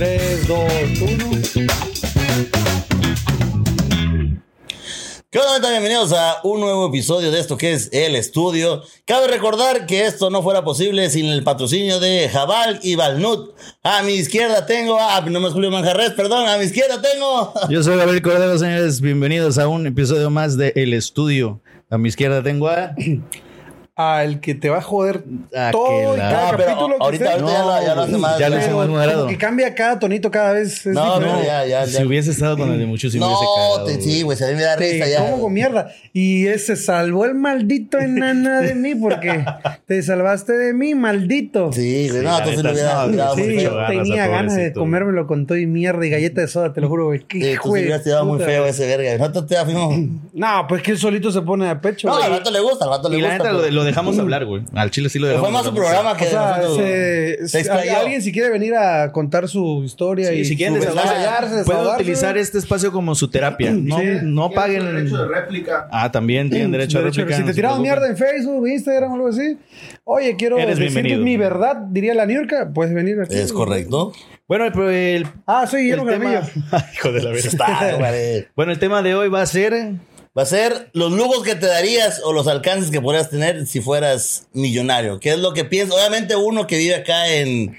3, 2, 1. ¿Qué onda? Bienvenidos a un nuevo episodio de esto que es El Estudio. Cabe recordar que esto no fuera posible sin el patrocinio de Jabal y Balnut. A mi izquierda tengo a, no me es Julio Manjarres, perdón, a mi izquierda tengo. Yo soy Gabriel Cordero, señores. Bienvenidos a un episodio más de El Estudio. A mi izquierda tengo a. Al que te va a joder Ah, todo que y cada No, pero capítulo que ahorita, ya, lo, ya lo hace más. ya lo ¿no? hice más moderado. que cambia cada tonito cada vez. es No, no, ya, ya. Si ya. hubiese estado con el de muchos, sí me hubiese No, cagado, te- sí, güey. se a mí me da risa Te ya. como con mierda. Y ese salvó el maldito enana de mí porque te salvaste de mí, maldito. Sí, Sí, güey, no, entonces lo hubiera no, muy sí, yo- tenía ganas de comérmelo con todo y mierda y galleta de soda, te lo juro, güey. Qué Sí, de hubieras tirado muy feo ese verga. No te. No, pues que él solito se pone de pecho. No, al rato le gusta, al rato le Y la gusta. neta lo, pero- dejamos hablar, güey. Al chile sí lo dejamos Fue más su programa que O sea, se- se se- explayó. alguien si quiere venir a contar su historia Sí, y si quieren desahogarse, pueden utilizar este espacio como su terapia. No, Sí. no paguen. derecho de réplica. Ah, también tienen derecho, a réplica. Si te preocupen. mierda en Facebook, Instagram o algo así. Oye, quiero bienvenido. mi verdad, diría la Niurka. Puedes venir aquí. Es correcto. Bueno, el, el, Ah, soy Guillermo el tema. Hijo de la. Bueno, el tema de hoy va a ser. Va a ser los lujos que te darías o los alcances que podrías tener si fueras millonario. ¿Qué es lo que piensas? Obviamente uno que vive acá en,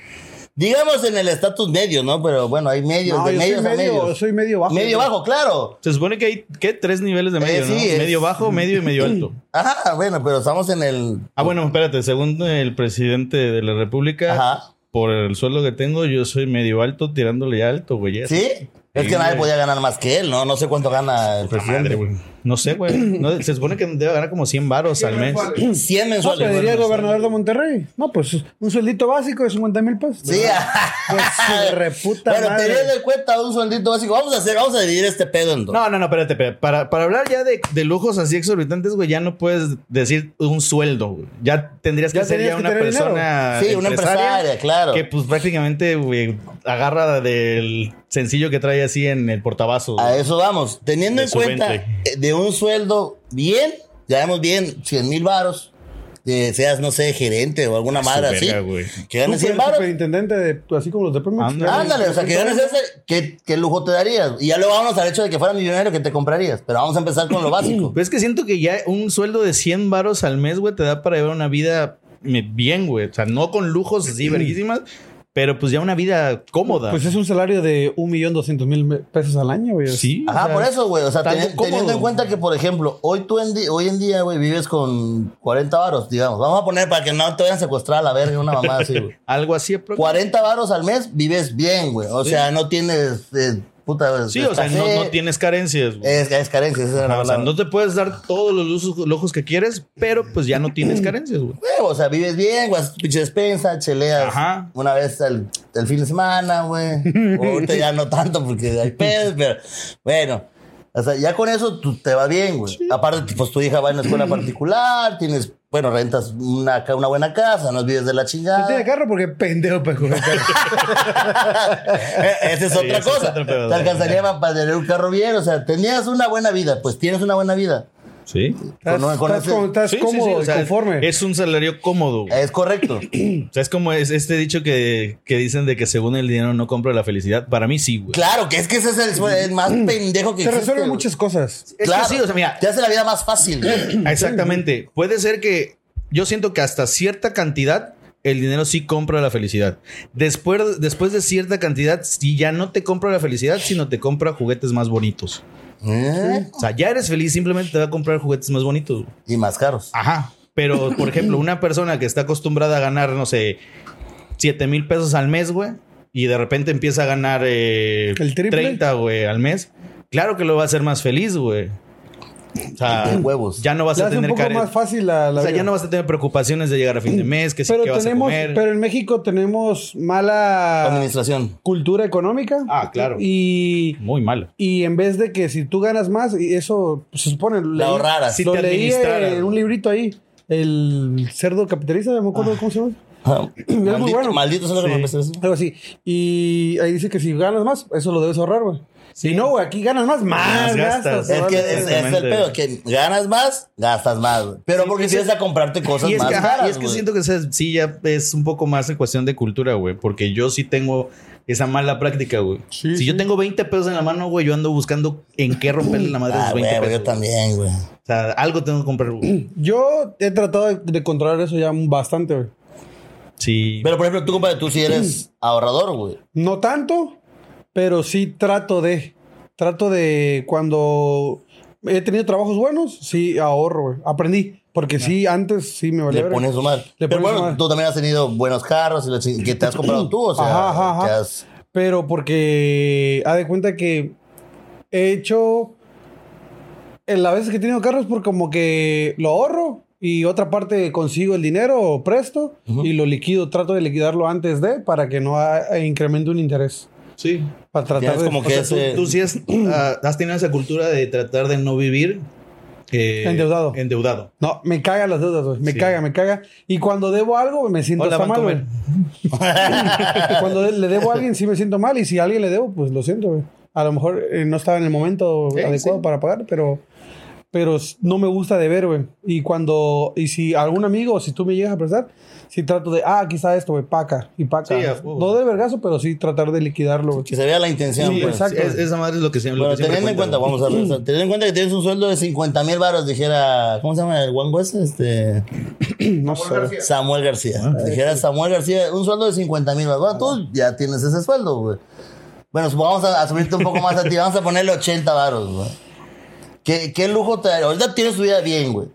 digamos en el estatus medio, ¿no? Pero bueno, hay medios, No, de yo soy medios a medio, medios. soy medio bajo. Medio bajo, claro. Se supone que hay, ¿qué? Tres niveles de medio, Eh, sí, ¿no? es- Medio bajo, medio y medio alto. Ajá, bueno, pero estamos en el... Ah, bueno, espérate. Según el presidente de la República, Ajá. por el sueldo que tengo, yo soy medio alto tirándole ya alto, güey. ¿Sí? Es que nadie podía ganar más que él, ¿no? No sé cuánto gana el Madre, presidente. güey. No sé, güey. No, se supone que debe ganar como 100 varos al mes. 100 No, mensuales. te diría el gobernador de Monterrey. No, pues un sueldito básico de 50 mil pesos. Sí, Pues su reputa Bueno, madre. te de cuenta un sueldito básico. Vamos a hacer, vamos a dividir este pedo en dos. No, no, no, espérate, espérate. Para, para hablar ya de, de lujos así exorbitantes, güey, ya no puedes decir un sueldo, güey. Ya tendrías que Ya ser ya una persona. Sí, una empresaria, claro. Que pues prácticamente, güey, agarra del sencillo que trae así en el portabazo. A eso vamos. Teniendo De en cuenta. De un sueldo bien, ya vemos bien, 100 mil varos. Seas, no sé, gerente o alguna Su madre así. Que ganes Super- 100 varos. superintendente de, así como los de Pemex. Ándale. Ándale, o sea, que ganes ese, ¿qué, qué lujo te darías? Y ya luego vamos al hecho de que fuera millonario, que te comprarías? Pero vamos a empezar con lo básico. Pero es que siento que ya un sueldo de 100 varos al mes, güey, te da para llevar una vida bien, güey. O sea, no con lujos así verguísimas, pero pues ya una vida cómoda. Pues es un salario de un millón doscientos mil pesos al año, güey. sí. Ajá, o sea, por eso, güey. O sea, teniendo en cuenta que, por ejemplo, hoy tú en di- hoy en día, güey, vives con 40 varos, digamos. Vamos a poner para que no te vayan a secuestrar a la verga una mamada así, güey. Algo así. aprox- 40 varos al mes, vives bien, güey. O sea, no tienes, eh, puta, Sí, o sea, no, no tienes carencias, güey. Es, es carencia, esa Ajá, o sea, no te puedes dar todos los lujos, lujos que quieres, pero pues ya no tienes carencias, güey. Güey, o sea, vives bien, güey, haces tu pinche despensa, cheleas Ajá. una vez al, el fin de semana, güey. O Ahorita ya no tanto porque hay pedos, pero bueno. O sea, ya con eso tú te va bien, güey. Aparte, pues tu hija va en una escuela particular, tienes, bueno, rentas una, ca- una buena casa, no vives de la No chingada. tiene carro porque pendejo para coger carro. Eh, Esa es Sí, otra es cosa. otro pedo. Te alcanzaría para tener un carro bien, o sea, tenías una buena vida, pues tienes una buena vida. Sí. Estás, Con- con estás ese- como- estás Sí, sí, cómodo sí, o sea, y conforme. Es un salario cómodo. güey. Es correcto. O sea, es como es este dicho que, que dicen de que según el dinero no compra la felicidad. Para mí sí, güey. claro, que es que ese es el, el más pendejo que Te existe. resuelve güey. muchas cosas. Es Claro, que sí, o sea, mira, te hace la vida más fácil. güey. Exactamente. Puede ser que yo siento que hasta cierta cantidad el dinero sí compra la felicidad. Después, después de cierta cantidad, sí ya no te compra la felicidad, sino te compra juguetes más bonitos. ¿Eh? O sea, ya eres feliz, simplemente te va a comprar juguetes más bonitos. Y más caros. Ajá. Pero, por ejemplo, una persona que está acostumbrada a ganar, no sé, 7 mil pesos al mes, güey, y de repente empieza a ganar eh, ¿El triple? 30, güey, al mes, claro que lo va a hacer más feliz, güey. O sea, huevos. ya no vas a un tener poco care- más fácil la, la O sea, ya no vas a tener preocupaciones de llegar a fin de mes, que si pero qué vas a tenemos, comer. pero en México tenemos mala Administración. cultura económica. Ah, claro. Y, Muy mal. y en vez de que si tú ganas más, y eso pues, se supone. La ahorraras. Si lo te leí en un librito ahí. El cerdo capitalista, me acuerdo cómo se llama. Ah, muy maldito, bueno. maldito que Sí. Algo así. Y ahí dice que si ganas más, eso lo debes ahorrar, güey. Si no, güey, aquí ganas más, más Más gastas. gastas. Es que es, es el pedo, que ganas más, gastas más, güey. Pero Sí, porque tienes a comprarte cosas Y es, más que, caras, y es que güey. siento que sí ya es un poco más en cuestión de cultura, güey. Porque yo sí tengo esa mala práctica, güey. Sí, si sí. yo tengo 20 pesos en la mano, güey, yo ando buscando en qué romperle la madre Ah, esos 20 güey, pesos. yo también, güey. O sea, algo tengo que comprar, güey. Yo he tratado de, de controlar eso ya bastante, güey. Sí. Pero por ejemplo, tú, compadre, tú sí eres ahorrador, güey. No tanto, pero sí trato de. Trato de cuando he tenido trabajos buenos, sí ahorro, güey. Aprendí. Porque sí, antes sí me valía. Le pones su. Le Pero bueno, madre. tú también has tenido buenos carros y la que te has comprado tú, o sea, Ajá, ajá, ajá. que has- Pero porque ha de cuenta que he hecho en las veces que he tenido carros por como que lo ahorro y otra parte consigo el dinero o presto y lo liquido, trato de liquidarlo antes de para que no ha- incremente un interés. sí. Para tratar de como O que sea, tú, ese- tú sí has, ah, has tenido esa cultura de tratar de no vivir eh, Endeudado. Endeudado. No, me caga las deudas, güey. Me Sí. caga, me caga. Y cuando debo algo, me siento Hola, hasta mal, güey. Cuando le debo a alguien, sí me siento mal. Y si a alguien le debo, pues lo siento, güey. A lo mejor eh, no estaba en el momento Sí, adecuado sí. para pagar, pero, pero no me gusta deber, güey. Y cuando, y si algún amigo, o si tú me llegas a prestar, sí trato de, ah, aquí está esto, güey, paca y paca. Sí, no de vergazo, pero sí tratar de liquidarlo, güey. que se vea la intención, Sí, pues. exacto. Es- esa madre es lo que siempre. Siempre teniendo en cuenta, vamos a ver, teniendo en cuenta que tienes un sueldo de 50 mil baros, dijera, ¿cómo se llama el One West? Este, No sé. Samuel García. Ah, dijera Samuel García, un sueldo de 50 mil baros. Bueno, tú ya tienes ese sueldo, güey. Bueno, vamos a, a subirte un poco más a ti, vamos a ponerle 80 baros, güey. ¿Qué, ¿Qué lujo te daría? Ahorita tienes tu vida bien, güey.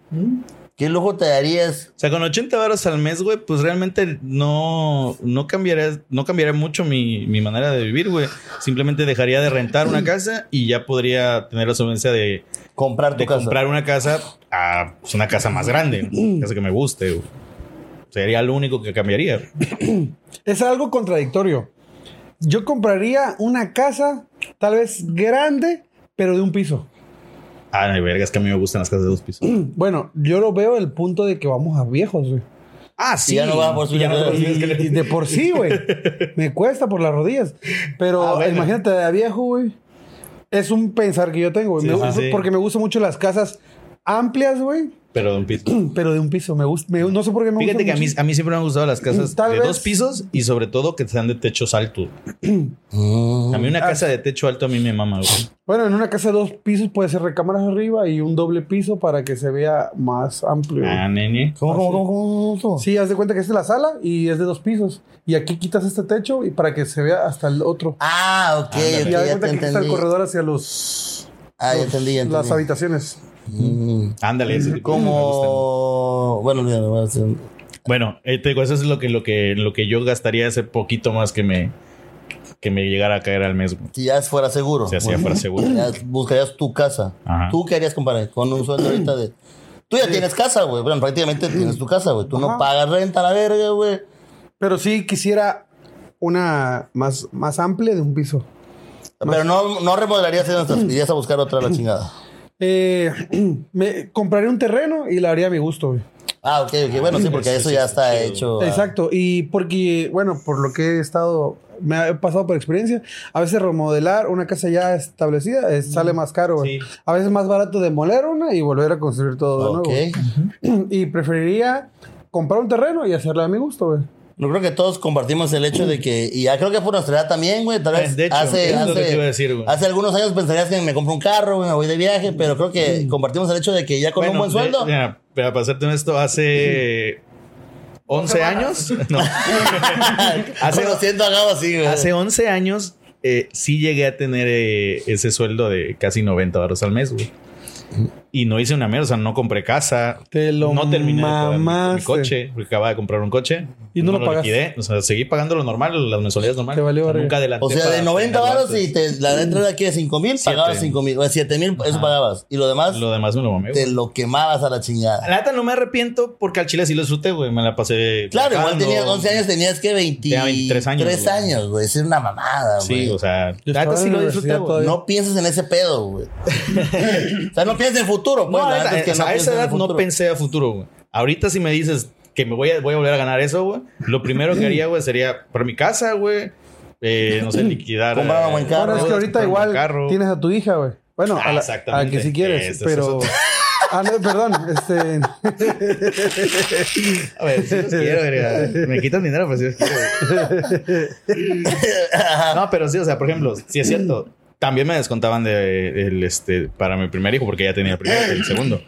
¿Qué lujo te darías? O sea, con 80 baros al mes, güey, pues realmente no, no cambiaría, no cambiaría mucho mi, mi manera de vivir, güey. Simplemente dejaría de rentar una casa y ya podría tener la solvencia de, Comprar tu de casa. comprar una casa a pues, una casa más grande, una casa que me guste, güey. Sería lo único que cambiaría. Es algo contradictorio. Yo compraría una casa, tal vez grande, pero de un piso. Ah, no, verga, es que a mí me gustan las casas de dos pisos. Bueno, yo lo veo el punto de que vamos a viejos, güey. Ah, Y ya no vas por Y ya no Y, y de por sí, güey. Me cuesta por las rodillas. Pero Ah, imagínate de a viejo, güey. Es un pensar que yo tengo, güey. Sí, Me sí, gusta- sí. Porque me gustan mucho las casas amplias, güey. Pero de un piso. Pero de un piso. Me gusta. me- no sé por qué me Fíjate gusta que a mí, a mí siempre me han gustado las casas Tal de vez- dos pisos y sobre todo que sean de techos altos. Mm. A mí una Ah, casa de techo alto a mí me mama, güey. Bueno, en una casa de dos pisos puede ser recámaras arriba y un doble piso para que se vea más amplio. Ah, nene. ¿Cómo, cómo, cómo, cómo, cómo? Sí, haz de cuenta que esta es la sala y es de dos pisos. Y aquí quitas este techo y para que se vea hasta el otro. Ah, ok, Ándale. ok, y haz de cuenta que aquí está el corredor hacia los, Ah, ya entendí, ya entendí. las habitaciones. Mm. Ándale, ese tipo. Como... Bueno, olvídalo, voy a hacer- Bueno, eh, te digo, eso es lo que, lo que, lo que yo gastaría ese poquito más que me, que me llegara a caer al mes. güey. Si ya fuera seguro. Si hacía fuera seguro. Ya buscarías tu casa. Ajá. ¿Tú qué harías, compadre? Con un sueldo ahorita de... Tú ya tienes casa, güey. Bueno, prácticamente tienes tu casa, güey. Tú no pagas renta a la verga, güey. Pero sí quisiera una más, más amplia de un piso. Pero no, no remodelarías esas, irías a buscar otra a la chingada. Eh, me compraría un terreno y la haría a mi gusto, güey. Ah, ok, ok. Bueno, sí, porque Sí, eso sí, ya está hecho. ah. Exacto. Y porque, bueno, por lo que he estado, me ha pasado por experiencia, a veces remodelar una casa ya establecida eh, sale más caro, güey. Sí. A veces es más barato demoler una y volver a construir todo de nuevo. Y preferiría comprar un terreno y hacerlo a mi gusto, güey. Yo creo que todos compartimos el hecho de que, y ya creo que por nuestra edad también, güey, tal vez de hecho, hace, lo que hace- te iba a decir, güey. hace algunos años pensarías que me compro un carro, güey, me voy de viaje, pero creo que compartimos el hecho de que ya con un Bueno, buen sueldo, de- mira, pero para hacerte esto, hace 11 años. No. hace, a Gabo así, güey. hace 11 años eh, sí llegué a tener eh, ese sueldo de casi 90 dólares al mes, güey. Y no hice una mierda, o sea, no compré casa. Te lo no terminé de pagar mi- coche, porque acababa de comprar un coche. Y no lo liquidé. O sea, seguí pagando lo normal, las mensualidades normales. Te valió O sea, nunca adelanté. O sea, de para 90 tenerlo varos antes. y te, la entrada aquí de 5 mil, pagabas 5 mil, o 7 mil, eso pagabas. Y lo demás, Lo demás me lo mamé, te güey. lo quemabas a la chingada. La neta no me arrepiento porque al chile sí lo disfruté, güey. Me la pasé. Claro, igual tenías 11 años, tenías que 20, Tenía 23 años, 3 güey. años, güey. Es una mamada, güey. Sí, o sea, la neta sí lo disfruté, güey. No pienses en ese pedo, güey. o sea, no pienses en futuro, pues. No, es que no a esa edad no pensé a futuro, güey. Ahorita si me dices, que me voy a, voy a volver a ganar eso, güey, lo primero que haría, güey, sería por mi casa, güey. eh, no sé, liquidar. Comprar un buen eh, carro. Ahora es que ahorita igual carro. tienes a tu hija, güey. Bueno, Ah, a, la, que si quieres, pero... Ah, no, perdón, este... A ver, si los quiero, verga. Me quitan dinero, pues si los quiero. güey. No, pero sí, o sea, por ejemplo, si es cierto, también me descontaban de el, este para mi primer hijo porque ya tenía el primero y el segundo.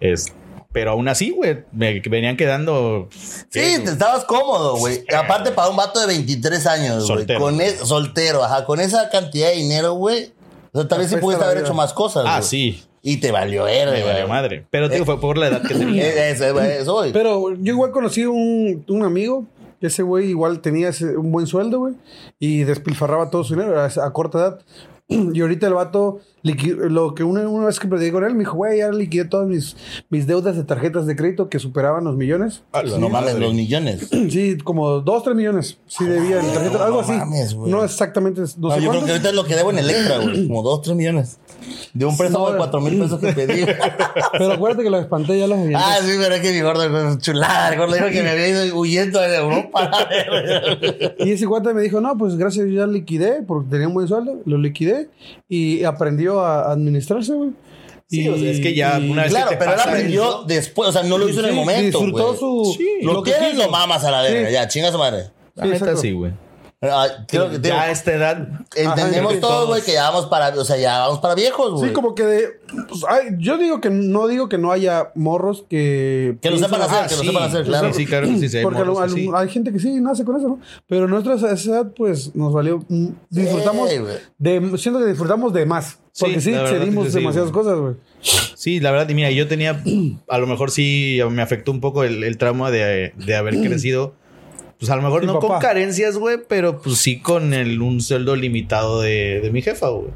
Es, pero aún así, güey, me venían quedando. Sí, te estabas cómodo, güey. Aparte, para un vato de 23 años, güey. Soltero. Con es- soltero, ajá. Con esa cantidad de dinero, güey. O sea, tal vez sí pudiste haber hecho más cosas, Ah, güey. sí. Y te valió verga, Me valió madre. Pero digo, fue por la edad que tenía. Eh, Eso, güey, eso, güey. Pero yo igual conocí un, un amigo, ese güey igual tenía un buen sueldo, güey, y despilfarraba todo su dinero a, a corta edad. Y ahorita el vato, lo que una, una vez que platicé con él, me dijo, güey, ya liquidé todas mis, mis deudas de tarjetas de crédito que superaban los millones. no mames, los millones. Sí, como dos, tres millones. Sí, debía en tarjeta, no algo así. mames, no exactamente, no, No, sé yo creo que ahorita es lo que debo en Electra, güey. Como 2, 3 millones. De un préstamo No, de 4 mil pesos que pedí. Pero acuérdate que los espanté ya los había. ah, sí, pero es que mi gordo es chulada. El gordo dijo que me había ido huyendo de Europa. Y ese cuate me dijo, no, pues gracias, yo ya liquidé, porque tenía un buen sueldo, lo liquidé y aprendió a administrarse, güey. Sí, o sea, es que ya una vez claro, que te pero él aprendió eso- después. O sea, no lo hizo en el momento. disfrutó güey. su... Sí, Lo, que tienes, lo mamas a la verga. Sí. Ya, chinga su madre. La Sí, neta sí, güey. Ah, creo que Ya a esta edad. entendemos todos, güey, que ya vamos para, o sea, ya vamos para viejos, güey. Sí, como que de... pues, ay, yo digo que no digo que no haya morros que... Que lo sepan hacer, que lo sí, sepan hacer, claro. Sí, sí, claro sí. sí hay Porque morros al- así. hay gente que sí nace con eso, ¿no? Pero nosotros a esa edad, pues, nos valió... mm, Disfrutamos de... Siento que disfrutamos de más. Porque sí, cedimos demasiadas cosas, güey. Sí, la verdad, y mira, yo tenía, a lo mejor sí me afectó un poco el, el trauma de, de haber crecido, pues a lo mejor Sí, no con papá. carencias, güey, pero pues sí con el, un sueldo limitado de, de mi jefa, güey.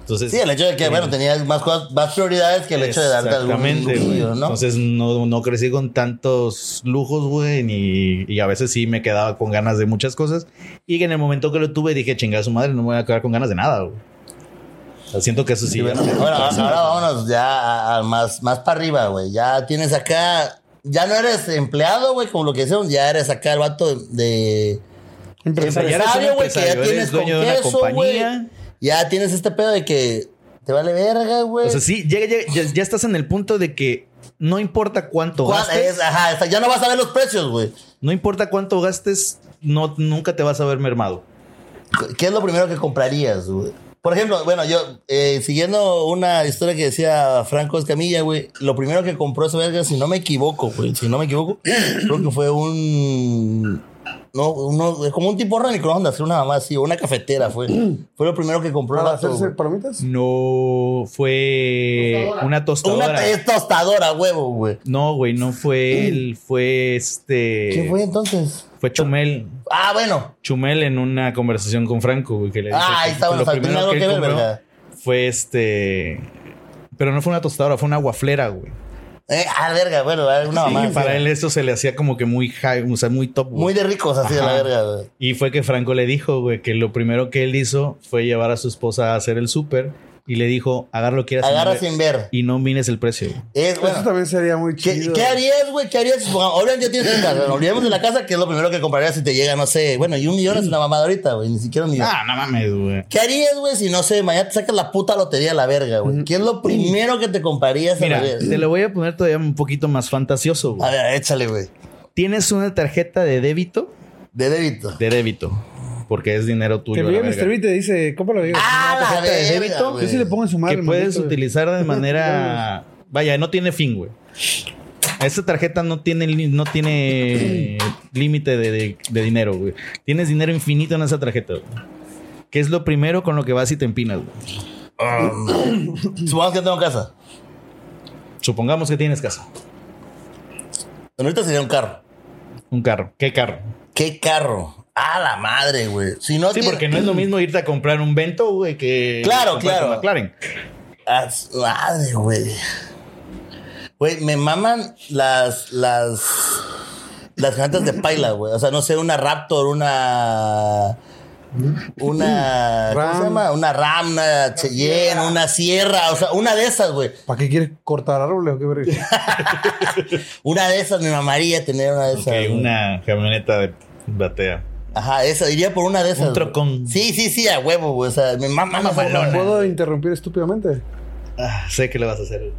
Entonces, Sí, el hecho de que, bueno, tenías más cosas, más prioridades que el hecho de darte algún lujillo, ¿no? Entonces no, no crecí con tantos lujos, güey, ni- y a veces sí me quedaba con ganas de muchas cosas. Y que en el momento que lo tuve dije, chingada su madre, no me voy a quedar con ganas de nada, güey. O sea, siento que eso sí. Sí, bueno, bueno, ahora vámonos ya a, a más, más para arriba, güey. Ya tienes acá, ya no eres empleado, güey, como lo que hicieron, ya eres acá el vato de Empresario. ya güey, que ya tienes con queso, güey. Ya tienes este pedo de que te vale verga, güey. O sea, sí, llega- llega- ya, ya estás en el punto de que no importa cuánto ¿Cuál gastes, es? Ajá, ya no vas a ver los precios, güey. no importa cuánto gastes, no, nunca te vas a ver mermado. ¿Qué es lo primero que comprarías, güey? Por ejemplo, bueno, yo, eh, siguiendo una historia que decía Franco Escamilla, güey, lo primero que compró ese verga, si no me equivoco, güey, si no me equivoco, creo que fue un... No, uno, como un tipo horno de microondas, una mamá así, o una cafetera fue. Fue lo primero que compró ¿Para hacerse palomitas? No fue una tostadora. Una es tostadora, huevo, güey. No, güey, no fue él, fue este. ¿Qué fue entonces? Fue Chumel. Ah, bueno. Chumel en una conversación con Franco, güey, que le dijo Ah, ahí que está, fue bueno, o sea, tiene algo él que ver, compró ¿verdad? Fue este. Pero no fue una tostadora, fue una guaflera, güey. Eh, ah, verga, bueno, una mamá. y así, para él eso se le hacía como que muy high, o sea, muy top, güey. Muy de ricos así de la verga, güey. Y fue que Franco le dijo, güey, que lo primero que él hizo fue llevar a su esposa a hacer el súper y le dijo, agarra lo que quieras Agarra ver sin ver. y no mires el precio. güey. Es, Eso también sería muy ¿Qué, chido. qué harías, güey? ¿Qué harías? Ahora ya tienes tu casa. Nos olvidemos de la casa, que es lo primero que comprarías si te llega, no sé. Bueno, y un millón es una mamada ahorita, güey. Ni siquiera un millón. Ah, no mames, güey. ¿Qué harías, güey, si no sé, mañana te sacas la puta lotería a la verga, güey? ¿Qué es lo primero que te comprarías a la Mira, te lo voy a poner todavía un poquito más fantasioso, A güey. ver, échale, güey. Tienes una tarjeta de débito, De débito. de débito, porque es dinero tuyo. la viene. Mr. B te dice, cómpralo, digo. Ah, la tarjeta de débito. Yo sí le pongo en su madre. que puedes maldito. utilizar de manera... Vaya, no tiene fin, güey. Esta tarjeta no tiene, no tiene límite de, de- de dinero, güey. Tienes dinero infinito en esa tarjeta, güey. Que es lo primero con lo que vas y te empinas, güey. Supongamos que tengo casa. Supongamos que tienes casa. Ahorita sería un carro. Un carro. ¿Qué carro? ¿Qué carro? Ah, la madre, güey. Si no Sí, tiene- porque no es lo mismo irte a comprar un Vento, güey, que... Claro, claro. McLaren. Ah, su madre, güey. Güey, me maman las. las. las llantas de paila, güey. O sea, no sé, una Raptor, una. una, ¿cómo Ram. se llama? Una Ram, una Cheyenne, una Sierra, o sea, una de esas, güey. ¿Para qué quieres cortar árboles o qué verga? Una de esas me mamaría tener una de esas. Ok, güey. una camioneta de batea. Ajá, esa, iría por una de esas. Un güey. trocón. Sí, sí, sí, a huevo, güey. O sea, me mama Mamalona. madre. ¿Puedo interrumpir estúpidamente? Ah, sé que le vas a hacer.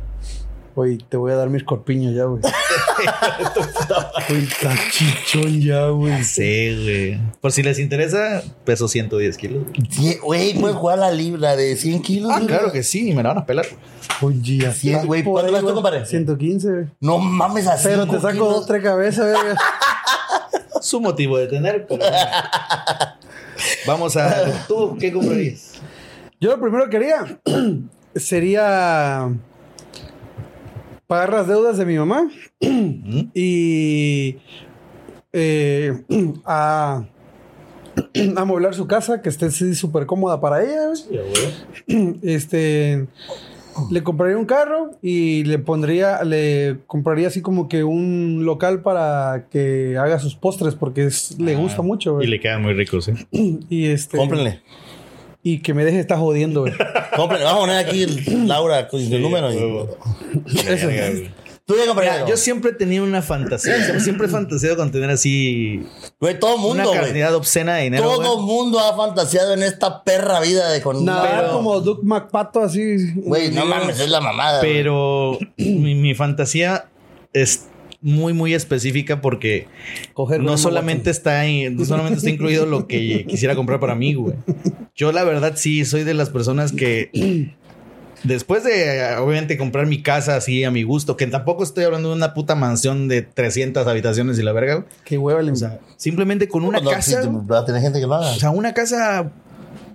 Oye, te voy a dar mis corpiños ya, güey. Uy, está chichón ya, güey. Sí, güey. Por si les interesa, peso 110 kilos. Güey, puedes jugar la libra de 100 kilos. Ah, güey? claro que sí, me la van a pelar. Oye, ya Sí, está güey, ¿cuánto vas tú, güey. compadre? 115, güey. No mames así. Pero te saco dos, tres cabezas, verga. Su motivo de tener, pero. Vamos a. ¿Tú qué comprarías? Yo lo primero que haría sería pagar las deudas de mi mamá y eh, a amoblar su casa, que esté súper cómoda para ella. güey. Este, le compraría un carro y le pondría, le compraría así como que un local para que haga sus postres porque es- le gusta mucho. Y güey. le quedan muy ricos, ¿eh? Y este, Cómprenle. y que me deje estar jodiendo. güey. Cómprenle. Vamos a poner aquí el- Laura con el número. y- huevo. Eso. Verga, güey. Tú ya comprarías. Mira, algo? yo siempre tenía una fantasía. Siempre, he fantaseado con tener así Güey, todo una mundo, güey. cantidad obscena de dinero. Todo güey. mundo ha fantaseado en esta perra vida de con Nada Pero- como Duke McPato así. Güey, no mames, es la mamada. Pero mi, mi fantasía es muy, muy específica porque Coger no solamente está, en- no solamente está incluido lo que quisiera comprar para mí, güey. Yo la verdad sí soy de las personas que después de obviamente comprar mi casa así a mi gusto, que tampoco estoy hablando de una puta mansión de 300 habitaciones y la verga. Qué hueva le O sea, simplemente con una No, casa, sí, güey. va a tener gente que lo haga. o sea, una casa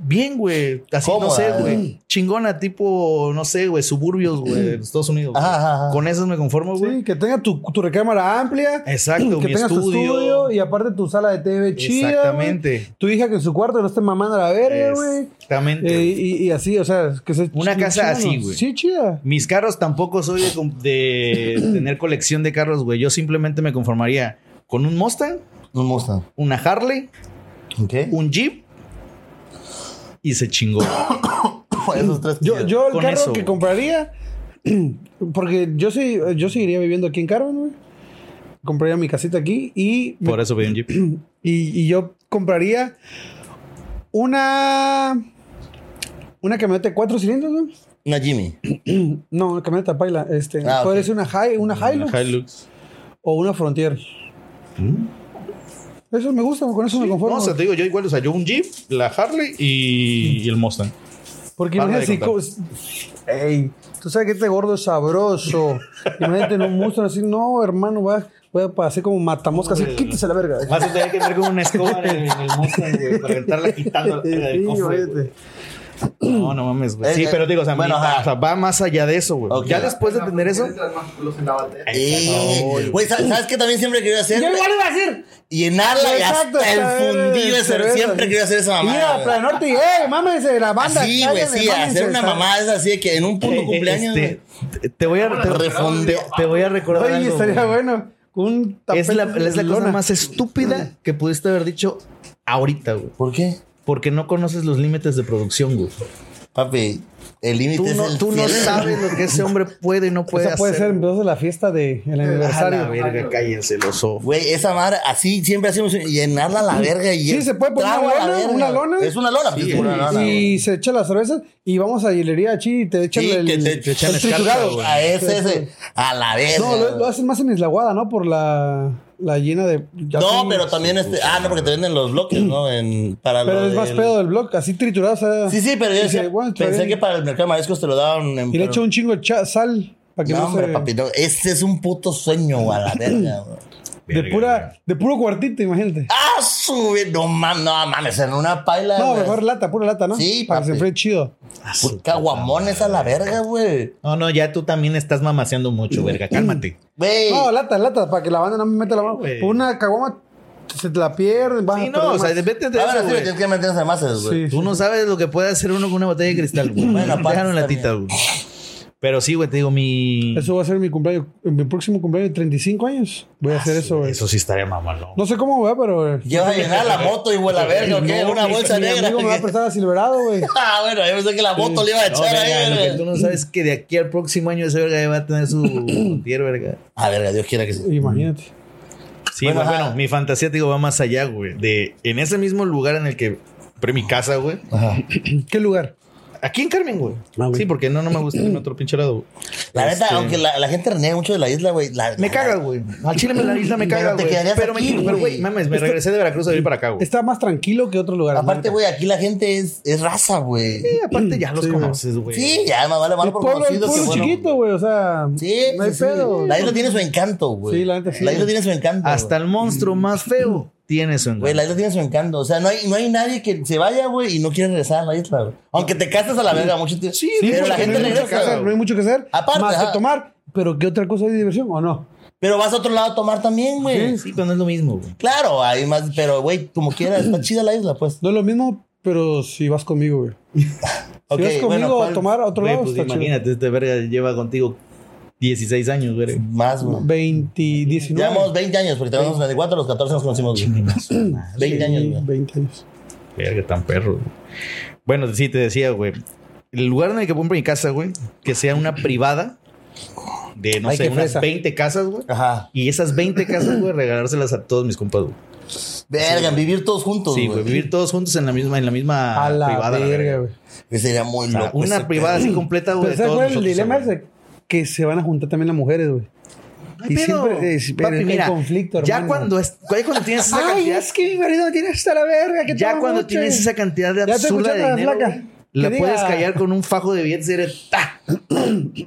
bien, güey, así no sé, güey, chingona tipo, no sé, güey, suburbios, güey, de Estados Unidos. Ajá, ajá, ajá. Con esas me conformo, güey. Sí, que tenga tu, tu recámara amplia. Exacto, que mi tengas tu estudio. estudio y aparte tu sala de TV chida. Exactamente. Tu hija que en su cuarto no esté mamando a la verga, güey. Exactamente. Eh, y, y así, o sea, que se Una casa chida, así, güey. Sí, chida. Mis carros tampoco soy de, tener colección de carros, güey. Yo simplemente me conformaría con un Mustang, Un Mustang. una Harley, un Jeep y se chingó. Esos tres. Yo, yo el Con carro eso, que güey. compraría, porque yo sí, yo seguiría viviendo aquí en Carmen, güey. Compraría mi casita aquí y Por eso pedí un Jeep. Y, y yo compraría una. Una camioneta de cuatro cilindros, ¿no? Una Jimmy. No, una camioneta paila. Este, Ah, puede ok. ser una, Hi- una Hilux Una Hilux. o una Frontier. Eso me gusta, con eso me No, conformo. o sea, te digo, yo igual, o sea, yo un Jeep, la Harley y, y el Mustang. Porque imagínate, si Ey, tú sabes que este gordo es sabroso. imagínate en un monstruo así, no, hermano, va, voy a hacer como matamosca, así, quítese la verga. Vas a tener que entrar con una escoba en el, en el Mustang, güey, para aventarla quitando Sí, el cofre. No, no mames, güey. Eh, Sí, eh, pero digo, o sea, bueno, mi- o sea, va más allá de eso, güey. Ya después de tener eso, Eh, Güey, ¿sabes sabes qué también siempre quería hacer? Yo igual iba a decir. Llenarla y hasta el eh, ese. cerveza, Siempre sí. quería hacer esa Mira, mamada. Plan güey. Norte y, eh, mámense la banda. Así, güey, sí, hacer una mamada es así de que en un punto eh, cumpleaños. este, te- voy a te, Refonde- te- te voy a recordar Oye, algo, estaría bueno. Un Es la, es la de cosa más estúpida que pudiste haber dicho ahorita, güey. ¿Por qué? Porque no conoces los límites de producción, güey. Papi, el límite Tú es no, el tú no sabes lo que ese hombre puede y no puede Esa puede hacer. ser entonces la fiesta del de, el A aniversario. la verga, cállense los ojos. Güey, esa madre, así siempre hacemos llenarla a la verga y Sí, se puede poner una a la lona, una lona. Es una lona, pues, es una lona, güey. y se echa las cervezas y vamos a hielería chi y te echan Sí, el, que te- el te echan triturado. escarcha, güey. A ese, ese, a la verga. No, lo, lo hacen más en Islaguada, ¿no? Por la, la llena de. ya No, pero también este. Ah, no, porque te venden los bloques, ¿no? En, para Pero lo es más del- pedo del blog, así triturado, o sea. Sí, sí, pero yo decía- bueno, pensé bien. que para el mercado de mariscos te lo daban en. Y le echo un chingo de sal para que No, no, hombre, se. papi, no. Ese es un puto sueño, güey, a la verga, de, pura, de puro cuartito, imagínate. Ah, sube, no mames, no mames, en una paila. no, güey. mejor lata, pura lata, ¿no? Sí, Para que se papi. enfríe chido. Pu- Caguamones a la verga, güey. No, no, ya tú también estás mamaseando mucho, verga. Cálmate. Güey. No, lata, lata, para que la banda no me meta la mano. güey. Una caguama se te la pierden, vas Sí, no, o sea, vete de Ahora sí, tienes que meterse más, güey. Sí. Tú no sabes lo que puede hacer uno con una botella de cristal, güey. Bueno, Déjalo en latita, güey. Pero sí, güey, te digo, mi. Eso va a ser mi cumpleaños, mi próximo cumpleaños de 35 años. Voy a hacer eso, güey. Eso sí estaría mamalo. No sé cómo va, pero. eh, ¿Qué vas a llenar la moto y huele a verga o qué? no, Una mi- bolsa mi negra. amigo me va a prestar a Silverado, güey. Ah, bueno, yo pensé que la moto le iba a No, echar verga, ahí. lo que güey. tú no sabes es que de aquí al próximo año ese verga ya va a tener su montier, verga. Ah, verga, Dios quiera que sí. Imagínate. Sí, Bueno, güey, ajá. bueno, mi fantasía, te digo, va más allá, güey. De en ese mismo lugar en el que compré mi casa, güey. Ajá. ¿Qué lugar? Aquí en Carmen, güey. Ah, güey. Sí, porque no, no me gusta irme a otro pinche lado, güey. La neta, Este, aunque la, la gente reniega mucho de la isla, güey. la- Me la- caga, güey. Al chile me la isla me caga, te güey. Pero, me, aquí, pero, güey, mames, me regresé de Veracruz a vivir para acá, güey. Está más tranquilo que otro lugar. Aparte, güey, aquí la gente es, es raza, güey. Sí, aparte ya los Sí, conoces, güey. Sí, ya más vale mal El por pueblo, el conocido que pueblo bueno. chiquito, güey. O sea, Sí, no hay sí, sí. pedo. La isla tiene su encanto, güey. Sí, la neta sí. La isla tiene su encanto. Hasta el monstruo más feo tiene su Güey, la isla tiene su encanto. O sea, no hay, no hay nadie que se vaya, güey, y no quiera regresar a la isla, güey. Aunque te casas a la verga mucho tiempo. Sí, pero la gente no regresa. no hay mucho que hacer. Aparte, más ajá. que tomar. Pero ¿qué otra cosa hay de diversión o no? Pero vas a otro lado a tomar también, güey. Sí, pero no es lo mismo, güey. Claro, hay más, pero, güey, como quiera, está chida la isla, pues. No es lo mismo, pero si vas conmigo, güey. Ok, si vas conmigo bueno, a tomar a otro lado, pues está chido. imagínate, este verga lleva contigo 16 años, güey. Más, güey. 20, 19. Llevamos 20 años, porque tenemos 24, a los 14 nos conocimos, güey. 20 años, Sí, güey. 20 años. Verga, tan perro. güey. Bueno, sí, te decía, güey. El lugar en el que compro mi casa, güey, que sea una privada de, no Ay, sé, unas fresa. 20 casas, güey. Ajá. Y esas 20 casas, güey, regalárselas a todos mis compas, güey. Verga, vivir todos juntos, Sí, güey. vivir todos juntos en la misma, en la misma a la privada. la verga, güey. Sería muy O sea, loco. ese una privada así completa, güey. ¿sabes cuál es el dilema? güey. Que se van a juntar también las mujeres, güey. Ay, Y pero, siempre es- pero papi, mira, conflicto, Ya hermano. cuando, es, ya cuando tienes esa Ay, cantidad, es que mi marido no tiene hasta la verga. Que ya cuando mucho. tienes esa cantidad de Ya absurda de la dinero, la Que puedes callar con un fajo de billetes y eres, ¡ta!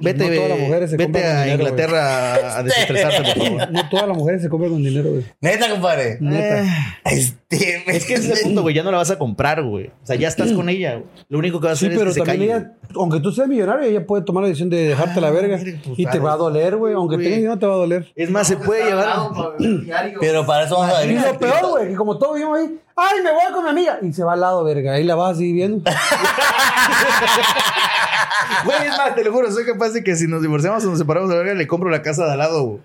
Vete, No todas las mujeres se vete a dinero, Inglaterra a- a desestresarte, por favor. No todas las mujeres se compran con dinero, güey. Neta, compadre. Neta. Este, Es que ese es el punto, güey. Ya no la vas a comprar, güey. O sea, ya estás con ella. Lo único que vas a Sí, hacer pero es se también calle. ella, aunque tú seas millonario, ella puede tomar la decisión de dejarte la verga. verga, pues, y te va a doler, güey. Aunque tengas dinero, te va a doler. Es más, se puede llevar. Pero para eso vamos a Y vivir. lo peor, güey, que como todos vimos ahí, ay, me voy con mi amiga. Y se va al lado, verga. Ahí la vas así viendo. Güey, es más, te lo juro, soy capaz de que si nos divorciamos o nos separamos de la verga, le compro la casa de al lado, güey.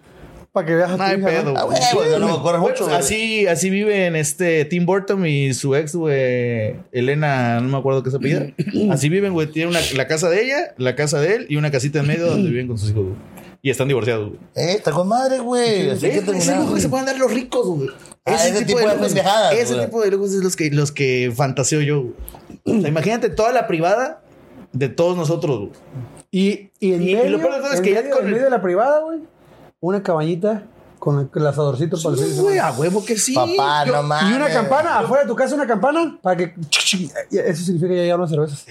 Para que veas a tu No hay hija, pedo, ¿no? Ah, güey. güey, yo no me acuerdo mucho, güey. Así, así viven este Tim Burton y su ex, güey, Elena, no me acuerdo qué se apellida. Así viven, güey. Tienen una- la casa de ella, la casa de él y una casita en medio donde viven con sus hijos, güey. Y están divorciados, güey. Eh, está con madre, güey. Así que Ese es terminar. lo que se pueden dar los ricos, güey. Ah, ese tipo de lujos- pendejadas, Ese güey. tipo de lujos es los que, los que fantaseo yo, güey. O sea, imagínate toda la privada de todos nosotros, güey. Y, y en Y- y lo peor de todo es que ya medio, con en el- medio de la privada, güey, una cabañita con el, asadorcito para de Güey, a huevo que sí. Papá, Yo- no mames. Y una campana, afuera de tu casa una campana, para que... Eso significa que ya llegaron las cervezas.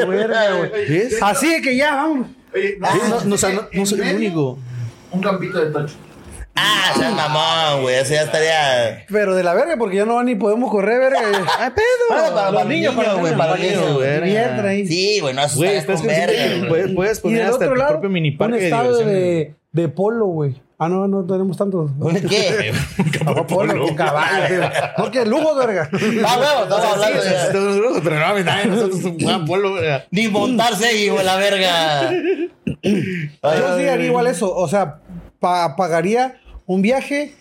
Su verga, güey. ¿Ves? Así de que ya, vamos. Oye, no, Sí, no, no, o sea, no- no en soy el único. Un campito de tocho. Ah, seas mamón, güey. Eso ya estaría. Pero de la verga, porque ya no ni podemos correr, verga. ¡Ay, pedo! Para, para, Los para niños, niños, para güey. los Para niños, güey. Sí, güey, no con verga, puedes, poner del hasta otro tu lado, propio mini un parque de estadio diversión. de, de polo, güey. Ah, no, no tenemos tantos. ¿Un qué? No, polo, con caballos. No, que lujo, verga. Ah, huevo, estamos hablando de. Pero no, nosotros un güey. Ni montarse y güey, la verga. Yo sí haría igual eso. O sea, pa- pagaría un viaje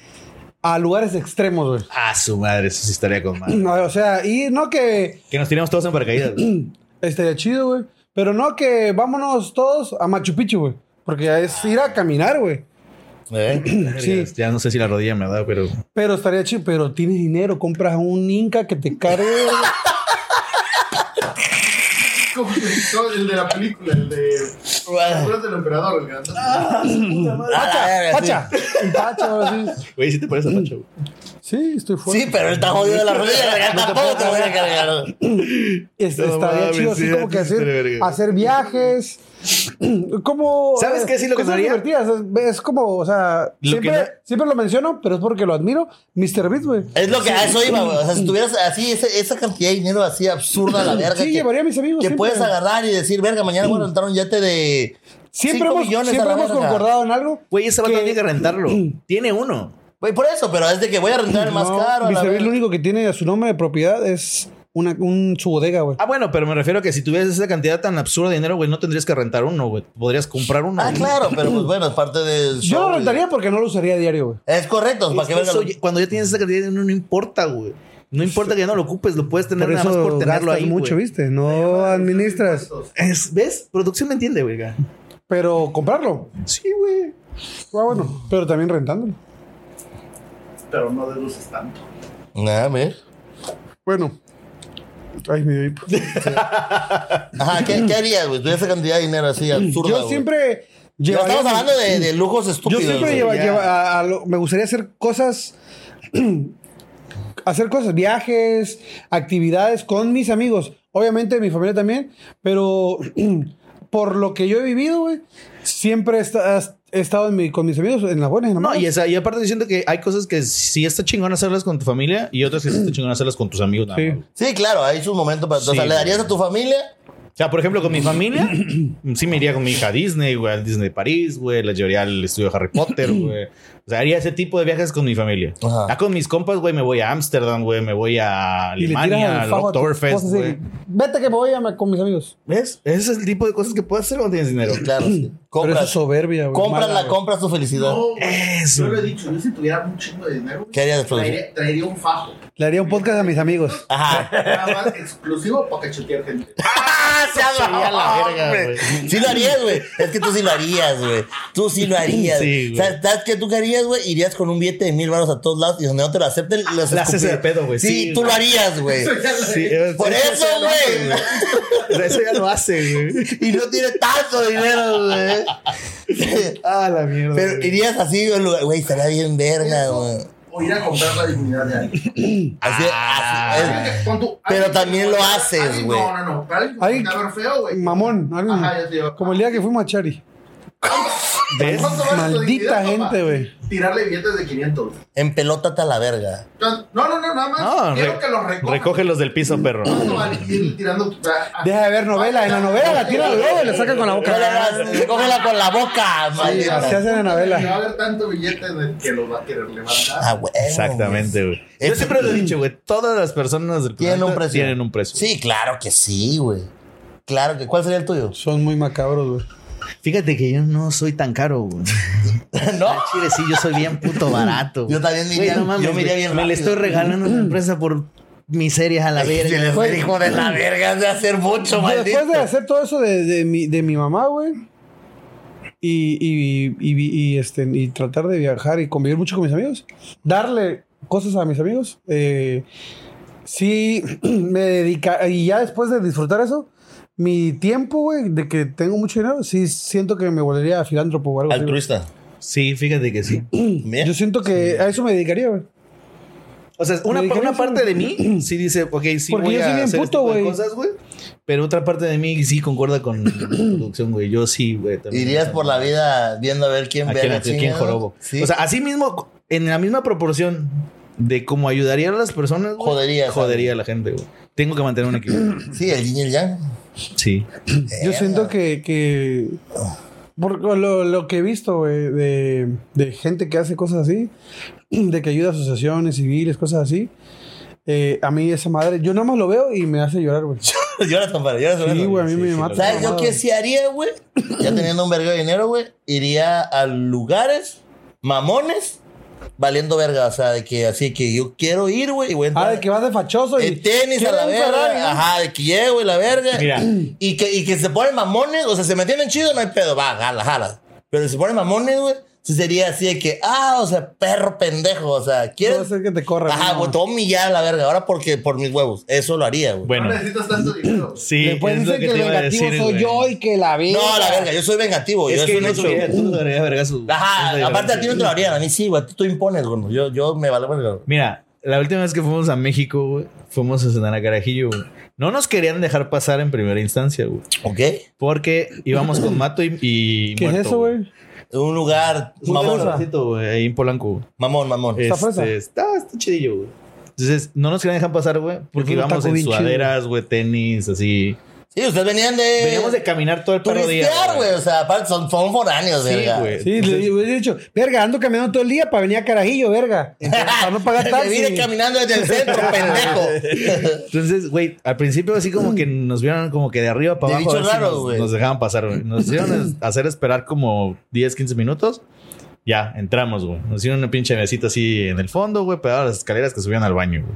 a lugares extremos, güey. Ah, su madre, eso sí estaría con madre. No, o sea, y no que Que nos tiramos todos en paracaídas. güey. estaría chido, güey. Pero no que vámonos todos a Machu Picchu, güey. Porque es ir a caminar, güey. ¿Eh? Sí. Ya no sé si la rodilla me da, pero. Pero estaría chido. Pero tienes dinero, compras un Inca que te cargue. Como el- el de la película, el de. ¿Te del emperador? El grandote? Ah, la verga, Pacha. Pacha, ahora sí. Güey, sí te parece a Pacho, güey. Sí, estoy fuerte. Sí, pero él está jodido de la rodilla, verga, tampoco te voy a cargar. Es- No estaría chido así sí, como que hacer, hacer viajes. como. ¿Sabes qué? Sí, lo que haría. Es, es como, o sea, Lo siempre, no- siempre lo menciono, pero es porque lo admiro. Mr. Beast, güey. Es lo que a eso iba, güey. O sea, si tuvieras así ese- esa cantidad de dinero así absurda a la verga. Sí, que, llevaría a mis amigos. que siempre. puedes agarrar y decir, verga, mañana voy a rentar un yate de. Siempre cinco hemos, millones a siempre la hemos verga. concordado en algo. Güey, ese vato Que- tiene que rentarlo. Tiene uno. Güey, por eso, pero es de que voy a rentar el más No, caro. Mr. Beast lo único que tiene a su nombre de propiedad es una, un, su bodega, güey. Ah, bueno, pero me refiero a que si tuvieras esa cantidad tan absurda de dinero, güey, no tendrías que rentar uno, güey. Podrías comprar uno. Ah, güey. claro, pero pues bueno, es parte del Yo lo rentaría porque no lo usaría a diario, güey. Es correcto, para que Eso, vean. cuando ya tienes esa cantidad de dinero, no importa, güey. No importa que ya no lo ocupes, lo puedes tener Por nada más por tenerlo ahí. mucho, güey. ¿viste? No administras. Es- ¿Ves? Producción me entiende, güey. Pero comprarlo. Sí, güey. Ah, bueno. Pero también rentándolo. Pero no deduces tanto. Nada, ver. Bueno. Ay, mi vape. Ajá, ¿qué, qué harías, güey? Tuviera esa cantidad de dinero así absurda. Yo güey. siempre. Ya llevaría- estamos hablando de, de lujos Yo estúpidos. siempre güey. lleva- ya. lleva- a- a lo- me gustaría hacer cosas, hacer cosas, viajes, actividades con mis amigos. Obviamente mi familia también, pero por lo que yo he vivido, güey, siempre he, esta- he estado en mi- con mis amigos en las buenas y en las No, y, esa, y aparte diciendo que hay cosas que sí está chingón hacerlas con tu familia y otras que sí está chingón hacerlas con tus amigos. nada Sí. más. Sí, claro, hay sus momentos para. o sea, ¿le darías a tu familia? O sea, por ejemplo, con mi familia, sí me iría con mi hija a Disney, güey, al Disney de París, güey, la llevaría al estudio de Harry Potter, güey. O sea, haría ese tipo de viajes con mi familia. Ajá. Ya con mis compas, güey, me voy a Ámsterdam, güey, me voy a Alemania, al Oktoberfest, güey. Vete que me voy a con mis amigos. ¿Ves? Ese es el tipo de cosas que puedes hacer cuando tienes dinero. Claro, sí. Pero eso Compras, es soberbia, güey. compras, mala, la, compras tu felicidad. No. Eso. Yo lo he dicho, yo si tuviera un chingo de dinero, güey, ¿Qué harías después? traería, traería un fajo. Le haría un podcast a mis amigos. Ajá. Nada más exclusivo para cachetear gente. ¡Ah! Güey. Sí lo harías, güey. Es que tú sí lo harías, güey. Tú sí lo harías. Sí. ¿Sabes, ¿Sabes qué tú qué harías, güey? Irías con un billete de mil baros a todos lados y donde no te lo acepten, los Le haces el pedo, güey. Sí, Sí, tú lo harías, güey. Sí, Por eso, güey. Pero eso ya lo hace, güey. Y no tiene tanto dinero, güey. Ah, la mierda. Pero güey. irías así, güey. Güey, estaría bien verga, güey. O ir a comprar la dignidad de alguien. Así, Ah. así es. Tu- Pero también lo haces, güey. No, no, no. Ver feo, güey. Mamón, alguien- Ajá, ya te digo. como el día que fuimos a Chari. ¿Ves? ¿Cuánto vale tu Maldita gente, güey. Tirarle billetes de 500. En pelótate a la verga. No, no, no, nada más. No, Quiero re- que los recojan. recógelos del piso, perro. ¿Cuánto vale ir tirando tu- ah, Deja de ver novela. En la novela la tiran luego y le sacan con la boca. Cógela con la boca, Sí, maldita. así hacen en Va a novela. haber tanto billete el que los va a querer levantar. Ah, güey. Exactamente, güey. Yo Es- siempre lo he dicho, güey. Todas las personas del Tienen planeta un precio. Tienen un precio. Sí, claro que sí, güey. Claro que. ¿Cuál sería el tuyo? Son muy macabros, güey. Fíjate que yo no soy tan caro, güey. ¿No? Ah, Chile, sí, yo soy bien puto barato. Yo también me Güey, iría- no mames, yo me iría bien Me le estoy regalando a la empresa por miserias a la Se verga. les güey. fue hijo de la verga de hacer mucho, maldito. Después de hacer todo eso de, de mi, de mi mamá, güey. Y, y, y, y, este, y tratar de viajar y convivir mucho con mis amigos. Darle cosas a mis amigos. eh, sí, me dedica. Y ya después de disfrutar eso, mi tiempo, güey, de que tengo mucho dinero, sí siento que me volvería filántropo o algo así. Altruista. Sí, fíjate que sí. Yo siento que a eso me dedicaría, güey. O sea, una, una parte de mí sí dice, ok, sí Porque voy yo soy a bien hacer puto, este tipo de güey. cosas, güey. Pero otra parte de mí sí concuerda con la producción, güey. Yo sí, güey. Irías por la vida viendo a ver quién ¿A ve quién, a quién chingada? jorobo? Sí. O sea, así mismo, en la misma proporción de cómo ayudaría a las personas, güey, Jodería, jodería a la gente, güey. Tengo que mantener un equilibrio. sí, el yin y el yang. Sí. Yo siento que, que por lo, lo que he visto, güey, de, de gente que hace cosas así, de que ayuda a asociaciones civiles, cosas así. eh, a mí esa madre, yo nada más lo veo y me hace llorar, güey. lloras, compadre, lloras. Sí, güey, a mí sí, me sí, mata. ¿Sabes yo qué sí haría, güey? Ya teniendo un verga de dinero, güey. Iría a lugares mamones valiendo verga. O sea, de que así que yo quiero ir, güey. Y voy a Ah, entrar de que vas de fachoso y. en tenis a ¿Quieres la verga. Ferrari, no? Ajá, de que llego y la verga. Mira. Y que, y que se ponen mamones. O sea, se me tienen chido, no hay pedo. Va, jala, jala. Pero si se ponen mamones, güey. Sí sería así de que, ah, o sea, perro pendejo. O sea, Puede ¿quieres? ser que te corra. Ajá, güey, te voy a humillar a la verga. Ahora porque por mis huevos. Eso lo haría, güey. Bueno, No necesitas tanto dinero. sí. Después es lo dicen que, te el iba a vengativo decir, soy güey. yo y que la vi. No, la verga, yo soy vengativo. Es yo que soy no un hecho. tuviera- tú no darías vergazo. Ajá, aparte a ti no te lo harían, a mí sí, güey. Tú, tú impones, güey. Yo, yo me verga. Mira, la última vez que fuimos a México, güey, fuimos a cenar a Carajillo, güey. No nos querían dejar pasar en primera instancia, güey. ¿Ok? Porque íbamos con Mato y, y ¿Qué es eso, güey? Un lugar Un mamón. güey, ahí en Polanco, güey. Mamón, mamón. Está fresa. Este, está, está chidillo, güey. Entonces, no nos querían dejar pasar, güey, porque un íbamos taco en bien chido. sudaderas, güey, tenis, así. Sí, ustedes venían de. Veníamos de caminar todo el perro día. güey. O sea, aparte son, son foráneos, Sí, verga. güey. Sí, le le he dicho, verga, ando caminando todo el día para venir a Carajillo, verga. Entonces, para no pagar Me taxi. vine caminando desde el centro, pendejo. Entonces, güey, al principio así como que nos vieron como que de arriba para De abajo. bichos si raros, nos, güey. nos dejaban pasar, güey. Nos hicieron hacer esperar como 10, 15 minutos. Ya, entramos, güey. Nos hicieron una pinche mesita así en el fondo, güey, pegadas las escaleras que subían al baño, güey.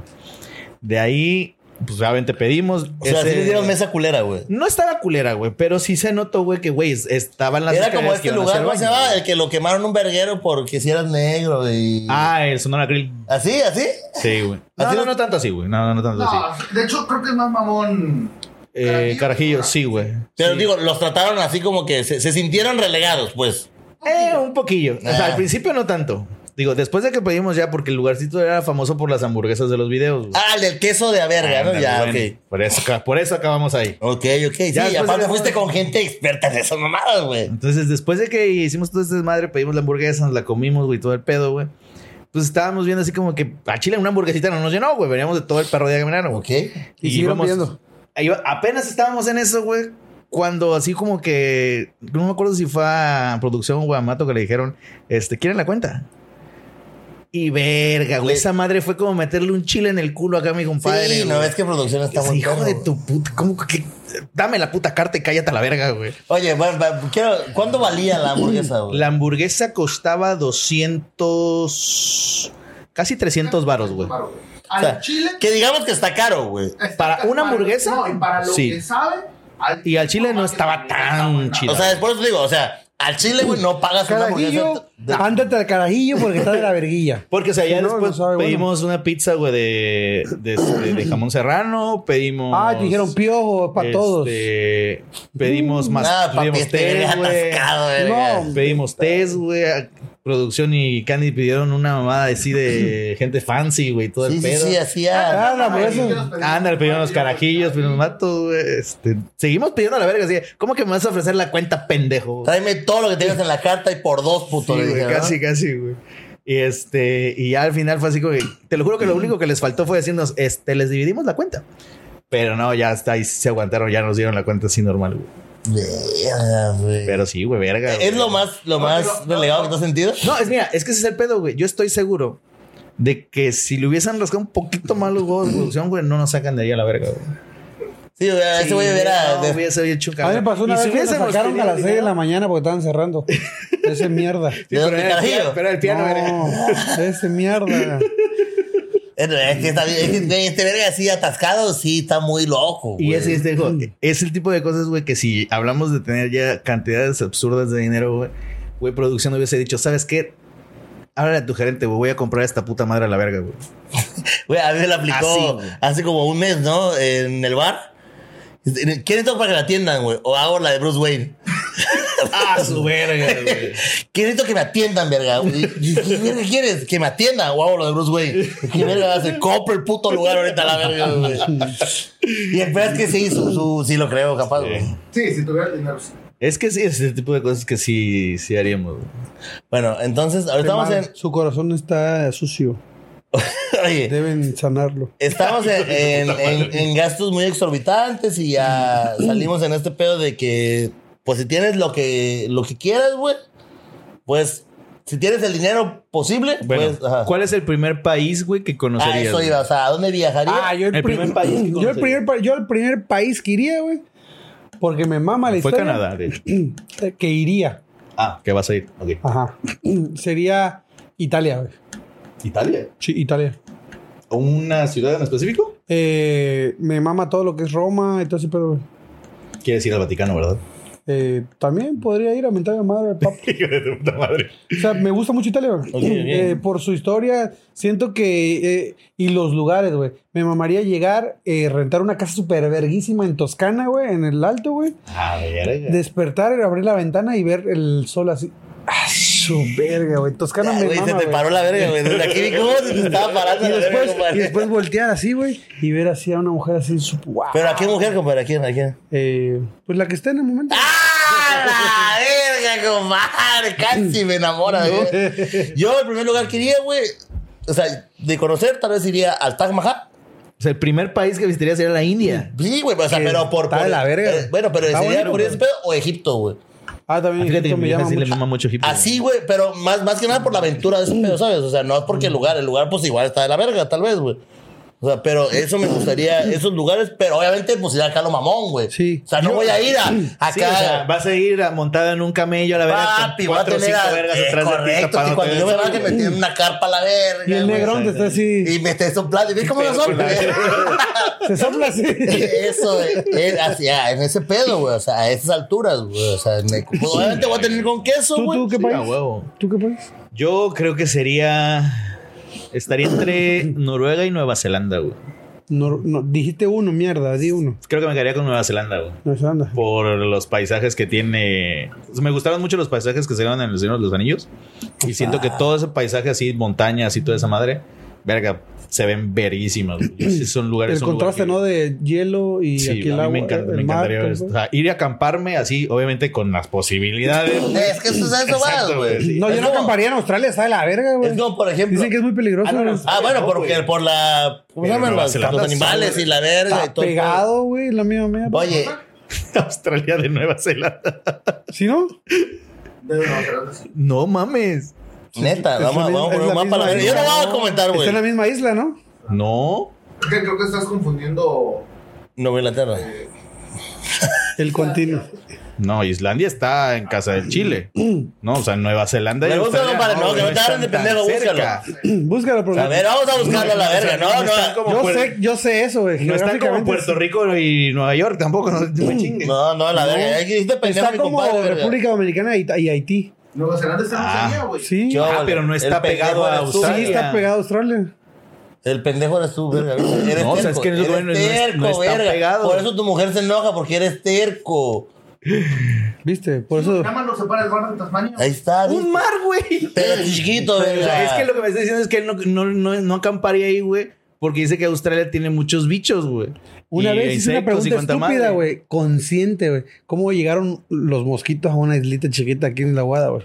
De ahí, pues obviamente pedimos. O sea, sí les dieron mesa culera, güey. No estaba culera, güey, pero sí se notó, güey, que, güey, estaban las Era como este lugar, ¿cómo se llama? El que lo quemaron un verguero porque si eras negro y. Ah, el Sonora Grill. ¿Así? ¿Así? Sí, güey. No, Así no, no tanto así, güey. No, no tanto así. De hecho, creo que es más mamón. Eh, Carajillo, sí, güey. Pero Sí. digo, los trataron así como que se, se sintieron relegados, pues. Eh, un poquillo. O sea, Ah. al principio no tanto. Digo, después de que pedimos ya, porque el lugarcito era famoso por las hamburguesas de los videos. güey. Ah, el del queso de a verga, ¿no? Ya, bueno. ok. Por eso, por eso acabamos ahí. Ok, ok. Sí, Ya y después aparte de- fuiste con gente experta en esas mamadas, güey. Entonces, después de que hicimos todo este desmadre, pedimos la hamburguesa, nos la comimos, güey, todo el pedo, güey. Pues estábamos viendo así como que a Chile una hamburguesita no nos llenó, güey. Veníamos de todo el perro día que caminaron, güey. Ok. Y pidiendo. ahí va- apenas estábamos en eso, güey. Cuando así como que no me acuerdo si fue a producción o a Mato que le dijeron, este, ¿quieren la cuenta? Y verga, güey. Le- Esa madre fue como meterle un chile en el culo acá a mi compadre. Sí, no ves que producción está muy hijo de tu puta. ¿Cómo que? Dame la puta carta y cállate a la verga, güey. Oye, bueno, quiero, ¿cuánto valía la hamburguesa, güey? La hamburguesa costaba 200. Casi 300 varos, güey. Al O sea, chile. Que digamos que está caro, güey. ¿para una hamburguesa? No, y para lo Sí. que sabe. al- Y al chile no estaba tan chido. O sea, después te digo, o sea, al chile, güey, no pagas una Carajillo, hamburguesa. de- ándate al carajillo porque está de la verguilla. Porque, o sea, ya Si no, después no sabe, bueno. pedimos una pizza, güey, de, de, de- de jamón serrano. Pedimos. Ah, te dijeron piojo para todos. este, Pedimos más. Nada, papi, pedimos este té, güey. No. Pedimos test, güey. Producción y Candy pidieron una mamada así de gente fancy, güey, todo Sí, el sí, pedo. sí, hacía. Ah, la hamburguesa. Ándale, pedimos los carajillos, matos, güey. Este, seguimos pidiendo a la verga, así. ¿Cómo que me vas a ofrecer la cuenta, pendejo? Tráeme todo lo que tengas en la carta y por dos, puto. Sí, casi, casi, güey. Y este, y ya al final fue así como que, te lo juro que lo único que les faltó fue decirnos, este, les dividimos la cuenta. Pero no, ya está, ahí se aguantaron, ya nos dieron la cuenta así normal, güey. Verga, güey. Pero sí, güey, verga. Es güey. lo más, lo más pero- relegado que te has sentido. No, es mira, es que ese es el pedo, güey. Yo estoy seguro de que si le hubiesen rascado un poquito más los huevos de producción, güey, no nos sacan de ahí a la verga, güey. Sí, güey, ese güey hubiera. No, de- hubiese hecho A mí me pasó una vez si que nos sacaron a las 6 de la mañana porque estaban cerrando. Ese mierda. ¿De pero, era el pero era el piano. No, ese mierda. Es que está bien, este verga así atascado, sí, está muy loco. Y ese, este, es el tipo de cosas, güey, que si hablamos de tener ya cantidades absurdas de dinero, güey, güey, producción hubiese dicho, ¿sabes qué? Háblale a tu gerente, güey, voy a comprar esta puta madre a la verga, güey. Güey, a mí me la aplicó Así, hace como un mes, ¿no? En el bar. ¿Quieren todo para que la atiendan, güey? O hago la de Bruce Wayne. Ah, su verga, güey. ¿Quieren que me atiendan, verga? ¿Y ¿Qué quieres? ¿Que me atienda? O hago lo de Bruce Wayne. ¿Qué verga hace? Compra el puto lugar ahorita la verga, güey. Y el peor es que sí, su, su- sí lo creo, capaz, güey. Sí, si tuviera el dinero. sí. Es que sí, es el tipo de cosas que sí, sí haríamos, güey. Bueno, entonces, ahorita estamos en. Su corazón está sucio. Oye, Deben sanarlo. Estamos en, en- en- en gastos muy exorbitantes y ya salimos en este pedo de que, pues si tienes lo que, lo que quieras, güey, pues si tienes el dinero posible, Bueno, pues, ajá. ¿cuál es el primer país, güey, que Ah, conocerías? eso güey? iba, o sea, ¿a dónde viajaría? Ah, yo el, El pri- primer país que yo el primer, pa- yo el primer país que iría, güey. Porque me mama la Fue historia. Canadá, de hecho. eh, Que iría. Ah, que vas a ir. Ok. Ajá. Sería Italia, güey. ¿Italia? Sí, Italia. ¿Una ciudad en específico? Eh, me mama todo lo que es Roma y todo ese pedo, güey. Quieres ir al Vaticano, ¿verdad? Eh, también podría ir a mentar a madre al papa. Hijo de tu puta madre. O sea, me gusta mucho Italia, güey. Ok, ok. Eh, por su historia, siento que. eh, y los lugares, güey. Me mamaría llegar, eh, rentar una casa súper verguísima en Toscana, güey, en el alto, güey. Ah, verga. Despertar, abrir la ventana y ver el sol así. ¡Ah, su verga, güey! Toscana Ah, me güey, mama, se te güey. paró la verga, güey. Desde aquí vi cómo se te estaba parando Y la verga, después, compadre. y después voltear así, güey, y ver así a una mujer así, su, wow. Pero ¿a qué mujer, compadre? ¿A quién? ¿A quién? Eh, pues la que esté en el momento. ¡Ah! ¡La verga, compadre! Casi me enamora, güey. Yo, en primer lugar, quería, güey. O sea, de conocer, tal vez iría al Taj Mahal. O sea, el primer país que visitaría sería la India. Sí, güey, o sea, Que pero por. está por- de la verga. eh, bueno, pero Está sería bueno, por ese pedo o Egipto, güey. Ah, también Fíjate que Egipto me llama sí le mucho. mama mucho Egipto. Así, güey, pero más, más que nada por la aventura de ese pedo, ¿sabes? O sea, no es porque el lugar, el lugar pues igual está de la verga, tal vez, güey. O sea, pero eso me gustaría, esos lugares, pero obviamente pues ir acá a lo mamón, güey. Sí. O sea, no Yo- voy a ir a acá. Sí, o sea, vas a ir montada en un camello a la verga Papi, con voy a tener cinco a, vergas eh, atrás de ti correcto, que tapándote cuando yo me baje me tienen una carpa a la verga. Y el negrón te está así. Y me esté soplando. ¿Y ves cómo lo sopla? Se sopla así. Eso, eh, es hacia, en ese pedo, güey. O sea, a esas alturas, güey. O sea, me- pues, obviamente voy a tener con queso, ¿Tú, güey. tú qué Sí, país? a huevo. ¿Tú qué país? Yo creo que sería. Estaría entre Noruega y Nueva Zelanda, güey. No, no, dijiste uno, mierda, di uno. Creo que me quedaría con Nueva Zelanda, güey. No sé, anda. Por los paisajes que tiene. Me gustaban mucho los paisajes que se ven en el Señor de los Anillos. Y siento que todo ese paisaje así, montañas y toda esa madre, verga, se ven verísimas. son lugares. El son contraste, que- ¿no? De hielo y Sí, aquí el a agua. mí me, encanta- el me mar, encantaría eso. eso. O sea, ir y acamparme así, obviamente con las posibilidades. Es que eso, eso va, Exacto, güey. güey, sí. No, Es yo no como- acamparía en Australia, está de la verga, güey. Es como, por ejemplo. Dicen que es muy peligroso. Ah, no, no. Ah, bueno, No, porque güey. por la. ¿Cómo se llaman? Nueva Los, Zelanda animales y la verga y Está todo. pegado, güey, la misma mierda. Oye, Australia de Nueva Zelanda. ¿Sí, no? No, pero sí. No mames. Neta, Es vamos, la vamos a poner un mapa a la verga. Yo no voy a comentar, Está güey. en la misma isla, ¿no? No. Es que creo que estás confundiendo. Nueva Inglaterra. El continuo. No, Islandia está en casa del Chile. No, o sea, Nueva Zelanda y búscalo, Australia. compadre, no, que no te hagan de pendejo, cerca. Búscalo, por A ver, vamos a buscarlo a la verga. No, no están no. como Yo sé, yo sé eso, güey. No están como Puerto. Rico y Nueva York tampoco, no me chingues. No, no, la verga. Está como. República Dominicana y Haití. Nueva Zelanda está en Ah, Oceanía, güey. Sí. Yo, Ah, vale. pero no está El pendejo pegado a eres tú. Sí, Australia. está pegado a Australia. El pendejo eres tú, verga. Eres No, o sea, es que eso, eres güey, no es- terco, no está verga. pegado. Por eso tu mujer se enoja, porque eres terco. ¿Viste? Por eso. Nada más lo separa el mar de Tasmania. Ahí está. ¿viste? Un mar, güey. Pero chiquito, O sea, verga. es que lo que me está diciendo es que él no, no, no, no acamparía ahí, güey. Porque dice que Australia tiene muchos bichos, güey. Una Y vez hice una pregunta estúpida, güey. Consciente, güey. ¿Cómo llegaron los mosquitos a una islita chiquita aquí en la Guada, güey?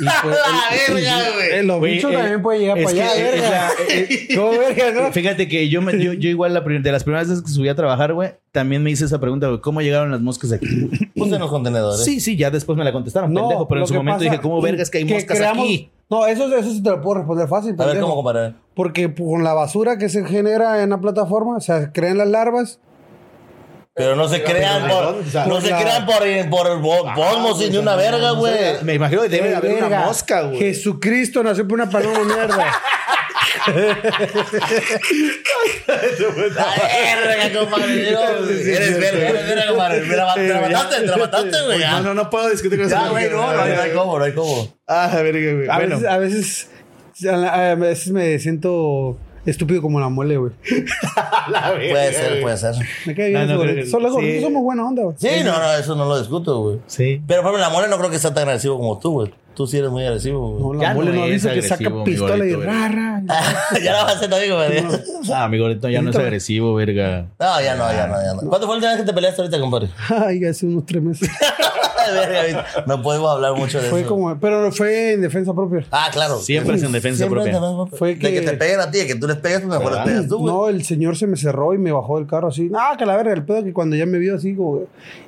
Y La verga, güey. eh, los bichos eh, también pueden llegar para allá, eh, verga. la- ¿Cómo verga, no? Fíjate que yo, me, yo, yo igual la de las primeras veces que subí a trabajar, güey, también me hice esa pregunta, güey, ¿cómo llegaron las moscas aquí? Puse en los contenedores. Sí, sí, ya después me la contestaron, No, pendejo, pero en su momento pasa- dije, ¿cómo vergas que hay moscas creamos- aquí? No, eso, eso sí te lo puedo responder fácil. A ver. ¿cómo comparar? Porque con la basura que se genera en la plataforma, o sea, crean las larvas. Pero no se crean ¿de por, no se crean por, por ni una verga, güey. Me imagino que debe de haber una mosca, güey. Jesucristo nació por una paloma mierda. La verga, compadre. No, Eres verga, eres verga, compadre. Me la- Te la mataste, te la mataste, güey. No, no, no puedo discutir con eso. Ya, güey, no, no hay no hay cómo, no hay cómo. Ah, verga, güey. A Bueno, veces, a veces, a veces me siento estúpido como la mole, güey. Puede ser, puede ser. Me cae bien No, no, Solo los sí. gorditos somos buena onda, güey. Sí, no, no, eso no lo discuto, güey. Sí. Pero, por ejemplo, la mole no creo que sea tan agresivo como tú, güey. Tú sí eres muy agresivo, No, güey. la Ya mole no no, es visto que agresivo, saca mi pistola y gordito, rara. ya la vas a hacer también, güey. Ah, mi gordito ya no es agresivo, verga. No, ya no, ya no, ya no. ¿Cuándo fue la última vez que te peleaste ahorita, compadre? Ay, hace unos tres meses. Verga, no podemos hablar mucho de Fue eso. como, pero fue en defensa propia. Ah, claro. Siempre es en defensa Siempre propia. en defensa propia. Fue De que- que te peguen a ti, de que tú les pegues, pues mejor les pegas tú, güey. No, el señor se me cerró y me bajó del carro así. No, que la verga, el pedo que cuando ya me vio así, como,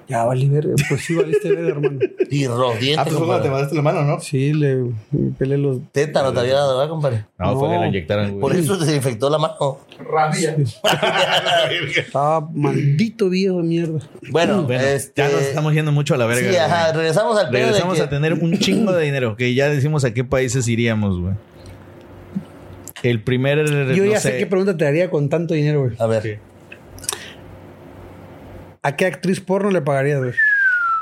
ya valí verga. Pues sí, valiste verga, hermano. Y rodiente, Ah, pues fue cuando te compadre. mandaste la mano, ¿no? Sí, le me peleé los. Teta no te había dado, ¿verdad, compadre? No, fue que lo inyectaron, Por güey. eso se infectó la mano. Rabia. Estaba maldito viejo de mierda. Bueno, Bueno, este... ya nos estamos yendo mucho a la verga. Sí. Ajá, regresamos al pedo Regresamos de a tener un chingo de dinero, que ya decimos a qué países iríamos, güey. El primer. Yo no ya sé. qué pregunta te haría con tanto dinero, güey. A ver. Sí. ¿A qué actriz porno le pagarías, güey?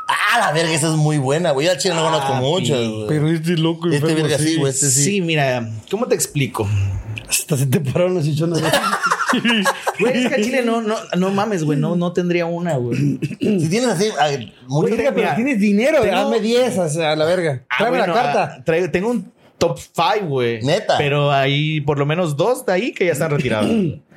Ah, la verga, esa es muy buena, güey. Yo al chile no conozco Ah, muchas, sí. güey. Pero este loco, Este verga sí, güey, este Sí. sí. mira, ¿cómo te explico? Hasta se te pararon las chichonas. güey. Es que a Chile no, no, no mames, güey, no, no tendría una, güey. Si tienes así, mucho... Verga, pero tienes dinero, tengo- dame 10 o sea, a la verga. Ah, Tráeme bueno, la carta. ah, traigo- tengo un top 5, güey. Neta. Pero hay por lo menos dos de ahí que ya están retirados.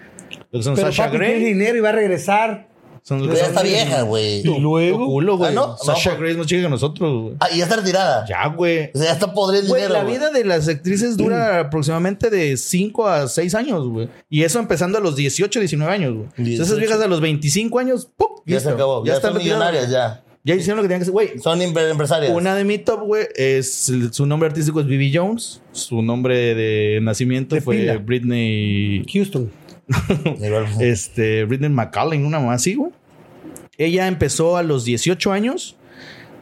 Lo que son pero Sasha papi tiene Grey. dinero y va a regresar. Son Pero ya está vieja, güey. Y luego. culo, güey. Ah, ¿no? Sasha No, Grace más chica que nosotros, güey. Ah, y ya está retirada. Ya, güey. O sea, ya está podrido el Güey, dinero. la vida de las actrices dura aproximadamente de 5 a 6 años, güey. Y eso empezando a los 18, 19 años, güey. Entonces, Esas 18. viejas a los 25 años, ¡pum! Ya listo. se acabó. Ya, están son retiradas. millonarias, ya. Ya hicieron lo que tenían que hacer, güey. Son empre- empresarias. Una de mi top, güey, es su nombre artístico es Bibi Jones. Su nombre de nacimiento De fue pila. Britney. Houston. Este, Britney McCallum, una más así, güey. Ella empezó a los 18 años.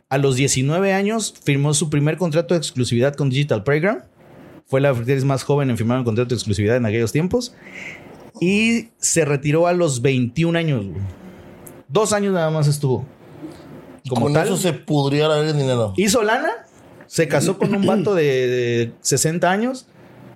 A los 19 años firmó su primer contrato de exclusividad con Digital Playground. Fue la actriz más joven en firmar un contrato de exclusividad en aquellos tiempos. Y se retiró a los 21 años, güey. Dos años nada más estuvo. Como Con tal. eso se pudría el dinero. Hizo lana, se casó con un vato de, de 60 años,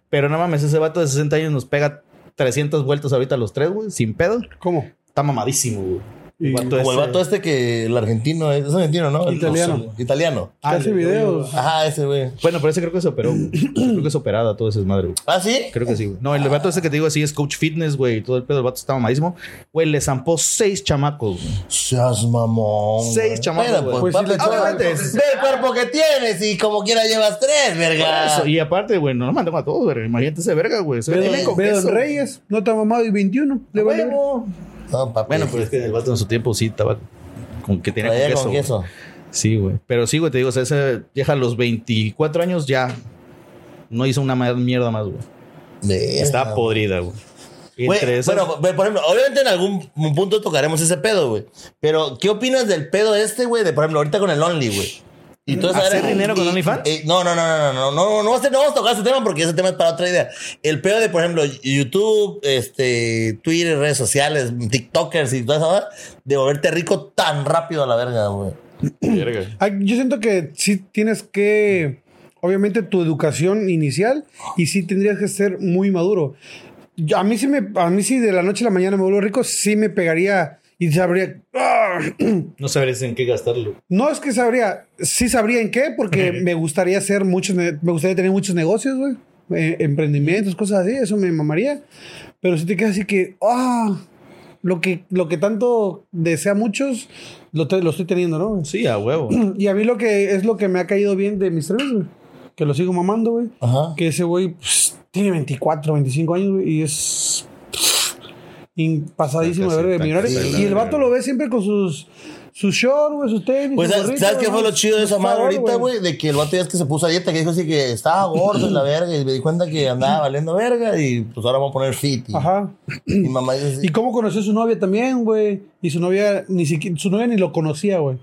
pero no mames, ese vato de 60 años nos pega 300 vueltas ahorita los tres, güey, sin pedo. ¿Cómo? Está mamadísimo, güey. Y- El vato Como el ese- vato este que el argentino es, es argentino, ¿no? El- Italiano. no italiano. Que hace videos. Ajá, ese güey. Bueno, pero ese creo que se operó. Creo que es operada todo ese madre, güey. ¿Ah, sí? Creo que sí, güey. No, el vato ese que te digo así es coach fitness, güey. y Todo el pedo, el vato está mamadísimo. Güey, le zampó seis chamacos, güey. Seas mamón. Seis chamacos, güey. pues, Pues sí obviamente, Ve el cuerpo que tienes y como quiera llevas tres, verga. Eso, Y aparte, güey, no lo mandamos a todos, güey. Imagínate ese verga, güey. Ve Reyes. No está mamado y 21. Le. No, papi. Bueno, pero es que el vato en su tiempo sí estaba con que tenía Traía con con queso. güey. Sí, güey. Pero sí, güey, te digo, o sea, ese vieja a los 24 años ya no hizo una mierda más, güey. Está podrida, güey. Güey, Entre esas- Bueno, por ejemplo, obviamente en algún punto tocaremos ese pedo, güey. Pero, ¿qué opinas del pedo este, güey? De, por ejemplo, ahorita con el Only, güey. Y tú ¿Hacer sabes- dinero con OnlyFans? eh, no, no, no, no, no, no, no, no, no vamos a tocar ese tema porque ese tema es para otra idea. El pedo de, por ejemplo, YouTube, este, Twitter, redes sociales, TikTokers y toda esa cosa, de volverte rico tan rápido a la verga, güey. Verga. Ah, Yo siento que sí tienes que, obviamente, tu educación inicial y sí tendrías que ser muy maduro. A mí sí me, a mí sí de la noche a la mañana me vuelvo rico, sí me pegaría y sabría. ¡Ah! No sabrías en qué gastarlo. No es que sabría, sí sabría en qué, porque me gustaría hacer muchos, me gustaría tener muchos negocios, güey, eh, emprendimientos, cosas así, eso me mamaría. Pero si te quedas así que, ah, lo que, lo que tanto desea muchos, lo, te- lo estoy teniendo, ¿no? Sí, a huevo. Y a mí lo que es lo que me ha caído bien de. Beast, güey. Que lo sigo mamando, güey. Ajá. Que ese güey pues, tiene 24, 25 años, güey. Y es pasadísimo de verga de Y el vato lo ve siempre con sus, sus shorts, güey, sus tenis. Pues, ¿sabes, gorrito, ¿sabes qué fue lo chido de esa madre ahorita, güey? De que el vato ya es que se puso a dieta, que dijo así que estaba gordo en la verga y me di cuenta que andaba valiendo verga y pues ahora vamos a poner fit. Y, Ajá. y mamá dice así, Y cómo conoció a su novia también, güey. Y su novia ni siquiera, su novia ni lo conocía, güey.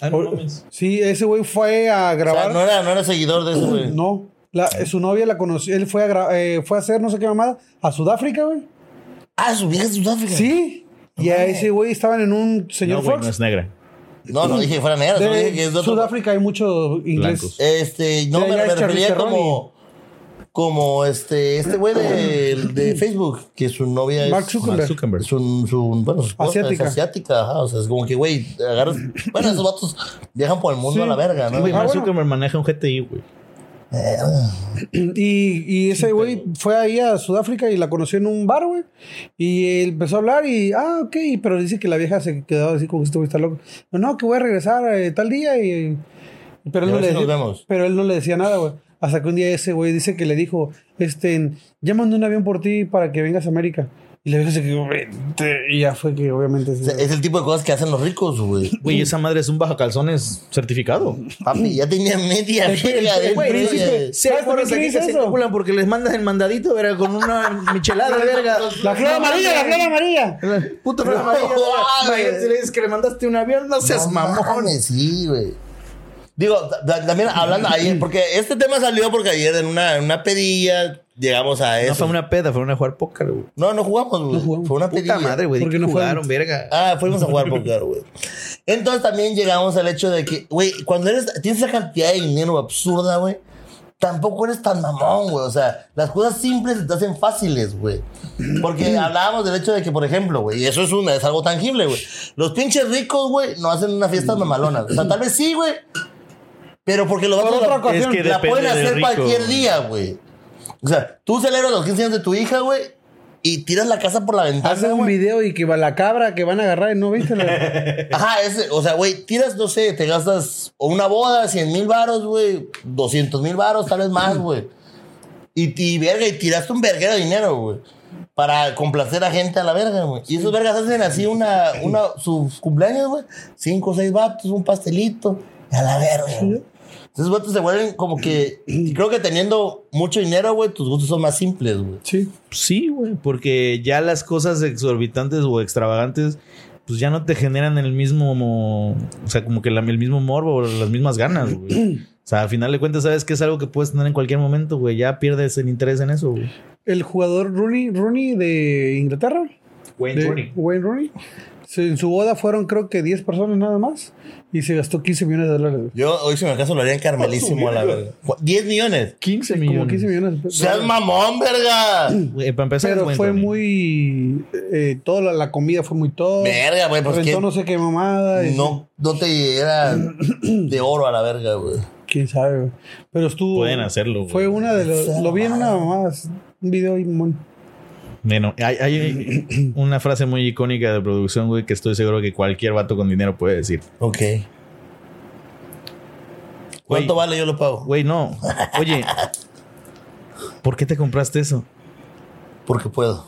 Ah, no mames. Sí, ese güey fue a o sea, grabar. no era, no era seguidor de eso, güey. No, la- su novia la conoció, él fue a, gra- eh, fue a hacer no sé qué mamada a Sudáfrica, güey. Ah, su vieja es de Sudáfrica. Sí. Y a ese güey estaban en un señor No, no es negra. No, no dije que fuera negra, de dije que es de otro. Sudáfrica hay mucho inglés. Blancos. Este, no, me, me es refería como. Como este, este güey de, de Facebook, que su novia es. Mark Zuckerberg. Mark Zuckerberg. Su, su, bueno, su Asiática. es asiática, ajá. O sea, es como que, güey, agarras. Bueno, esos vatos viajan por el mundo Sí. a la verga, ¿no? Güey, Ah, Mark bueno. Zuckerberg maneja un GTI, güey. Y, y ese güey fue ahí a Sudáfrica y la conoció en un bar, güey. Y él empezó a hablar y, ah, ok. Pero dice que la vieja se quedó así como que este güey está loco. No, no, que voy a regresar eh, tal día y... Pero él, no le si decía, pero él no le decía nada, güey. Hasta que un día ese güey dice que le dijo, este, ya mandé un avión por ti para que vengas a América. Y la vieja se quedó, "Vete". y ya fue que obviamente... O sea, es el tipo de cosas que hacen los ricos, güey. Güey, esa madre es un baja calzones certificado. Papi, ya tenía media El- verga el- de el güey, Si hay ¿Sabes por que se calculan porque les mandas el mandadito, verga, con una michelada, verga. La flor amarilla, la flor amarilla. Puta flor amarilla, si le dices que le mandaste un avión, no seas No mamón. mames, sí, güey. Digo, ta- también hablando ayer, porque este tema salió porque ayer en una, en una pedilla llegamos a eso. No fue una peda, fueron a jugar póker, güey. No, no jugamos, güey. jugamos. Fue una Puta pedilla. madre, güey. ¿Por ¿De qué qué no jugaron, verga? Ah, fuimos a jugar póker, güey. Entonces también llegamos al hecho de que, güey, cuando eres, tienes esa cantidad de dinero absurda, güey, tampoco eres tan mamón, güey. O sea, las cosas simples se te hacen fáciles, güey. Porque hablábamos del hecho de que, por ejemplo, güey, y eso es, una, es algo tangible, güey. Los pinches ricos, güey, no hacen una fiesta mamalona. O sea, tal vez sí, güey. Pero porque lo Por vatos otra la- ocasión. la pueden hacer rico, cualquier güey. día, güey. O sea, tú celebras los 15 años de tu hija, güey. y tiras la casa por la ventana. Hace un video y que va la cabra que van a agarrar y no viste. la- Ajá, ese, o sea, güey, tiras, no sé, te gastas o una boda, 100 mil varos, güey, 200 mil varos, tal vez más, güey. Y, y verga, y tiraste un verguero de dinero, güey. Para complacer a gente a la verga, güey. Y esos vergas hacen así una, una, sus cumpleaños, güey. Cinco o seis vatos, un pastelito. Y a la verga, güey. Esos vatos se vuelven como que. creo que teniendo mucho dinero, güey, tus gustos son más simples, güey. Sí. Sí, güey, porque ya las cosas exorbitantes o extravagantes, pues ya no te generan el mismo, mo- o sea, como que la- el mismo morbo o las mismas ganas, güey. O sea, al final de cuentas, sabes que es algo que puedes tener en cualquier momento, güey. Ya pierdes el interés en eso, güey. El jugador Rooney, Rooney de Inglaterra. de Wayne Rooney. En su boda fueron creo que 10 personas nada más. Y se gastó 15 millones de dólares. Yo hoy, si me acaso, lo haría en Carmelísimo a la verga. 10 millones. 15 Como millones. 15 millones. de pesos. Seas mamón, verga. Güey, para empezar, Pero fue muy. Eh, toda la, la comida fue muy todo. Verga, güey, pues Rentó no sé qué mamada. y- no, no te era de oro a la verga, güey. Quién sabe, güey. Pero estuvo. Pueden hacerlo, güey. Fue una de los. Lo vi en una mamada. Un video ahí, mon. Bueno, hay, hay una frase muy icónica de producción, güey, que estoy seguro que cualquier vato con dinero puede decir. Ok. ¿Cuánto vale? Yo lo pago. Güey, no. Oye, ¿por qué te compraste eso? Porque puedo.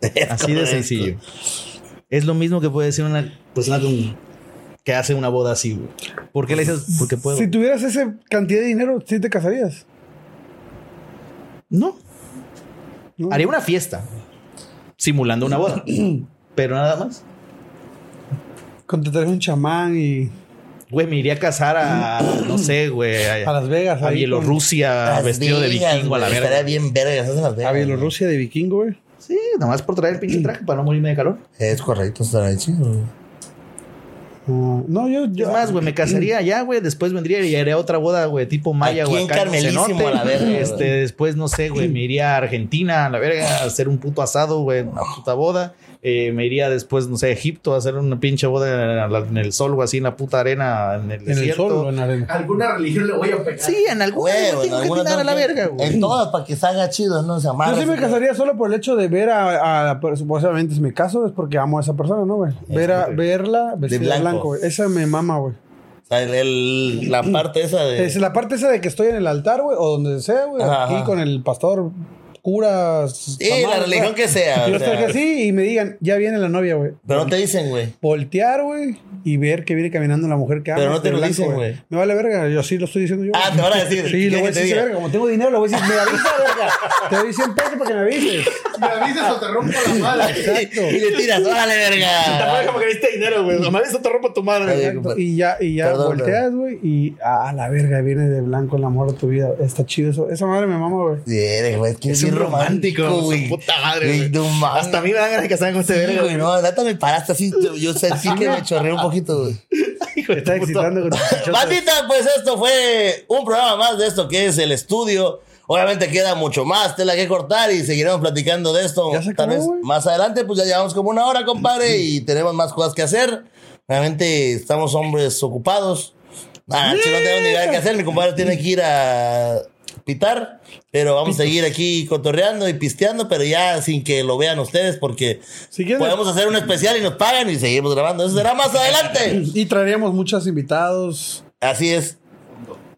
Es Así de sencillo. Es lo mismo que puede decir una persona con- que hace una boda así, güey. ¿Por qué le dices? Porque puedo. Si tuvieras esa cantidad de dinero, ¿sí te casarías? No. ¿No? Haría una fiesta. Simulando una boda. Pero nada más. Contratarías un chamán y. Güey, me iría a casar a, no sé, güey, A a, Las Vegas. a ahí Bielorrusia Las vestido de vikingo a la verga. Estaría bien verga. Esas en Las con- Vegas. A Bielorrusia de vikingo, güey. Sí, nada más por traer el pinche traje para no morirme de calor. Es correcto, estaría chido. Ah, no, yo. yo Es más, güey, me casaría allá, güey. Después vendría y haría otra boda, güey, tipo maya, Aquí güey. en acá Carmelísimo, cenote. a la verga. Este, después, no sé, güey, me iría a Argentina, a la verga, a hacer un puto asado, güey, una puta boda. Eh, me iría después, no sé, a Egipto a hacer una pinche boda en, en el sol, o así, en la puta arena, en el En el desierto. sol o en la arena. Alguna religión le voy a pegar. Sí, en alguna tengo que alguna tirar a la que- verga, güey. En todas, para que salga chido, ¿no? Se amarra. Yo sí me casaría solo por el hecho de ver a. Pues, obviamente, si me caso es porque amo a esa persona, ¿no, güey? Ver a, verla vestida de blanco. blanco, güey. Esa me mama, güey. O sea, el- el- la parte esa de. Es la parte esa de que estoy en el altar, güey, o donde sea, güey. Aquí con el pastor, curas. Sí, la religión que sea. Yo o sea, estoy así y me digan, ya viene la novia, güey. pero no te dicen, güey. Voltear, güey, y ver que viene caminando la mujer que ama. Pero no te lo dicen, güey. Me vale verga, yo sí lo estoy diciendo yo. Ah, te van a decir. Sí, ¿Qué lo voy a que te decir, verga. Como tengo dinero, lo voy a decir, me avisa, verga. Te doy 100 pesos para que me avises. Me avisas o te rompo la madre. Exacto. Y le tiras, órale, verga. como que diste dinero, güey. Nomás eso te rompo tu madre. Exacto. Y ya, y ya Perdón, volteas, güey, y a la verga viene de blanco el amor de tu vida. Está chido eso. Esa madre me mama, güey. Bien, güey, que Es bien romántico, güey. su puta madre, Güey, güey. no mames. Hasta a mí me dan ganas de casarme con este Sí, verga, güey, no, neta me paraste así. Yo, yo sentí que me chorreé un poquito, güey. Hijo de está excitando con. Bandita, pues esto fue un programa más de esto que es el estudio. Obviamente queda mucho más tela que cortar y seguiremos platicando de esto. Ya se Tal vez más adelante, pues ya llevamos como una hora, compadre, y tenemos más cosas que hacer. Realmente estamos hombres ocupados. Ah, si no tenemos ni idea qué hacer, mi compadre tiene que ir a pitar, pero vamos a seguir aquí cotorreando y pisteando, pero ya sin que lo vean ustedes, porque Si quieren- podemos hacer un especial y nos pagan y seguimos grabando. Eso será más adelante. Y traeríamos muchos invitados. Así es.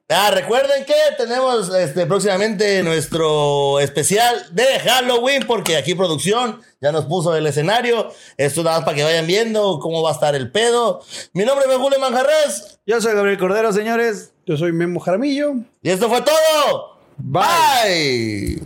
Ah, recuerden que tenemos este, próximamente nuestro especial de Halloween, porque aquí producción ya nos puso el escenario. Esto nada más para que vayan viendo cómo va a estar el pedo. Mi nombre es Julio Manjarres Yo soy Gabriel Cordero, señores. Yo soy Memo Jaramillo. y esto fue todo. Bye.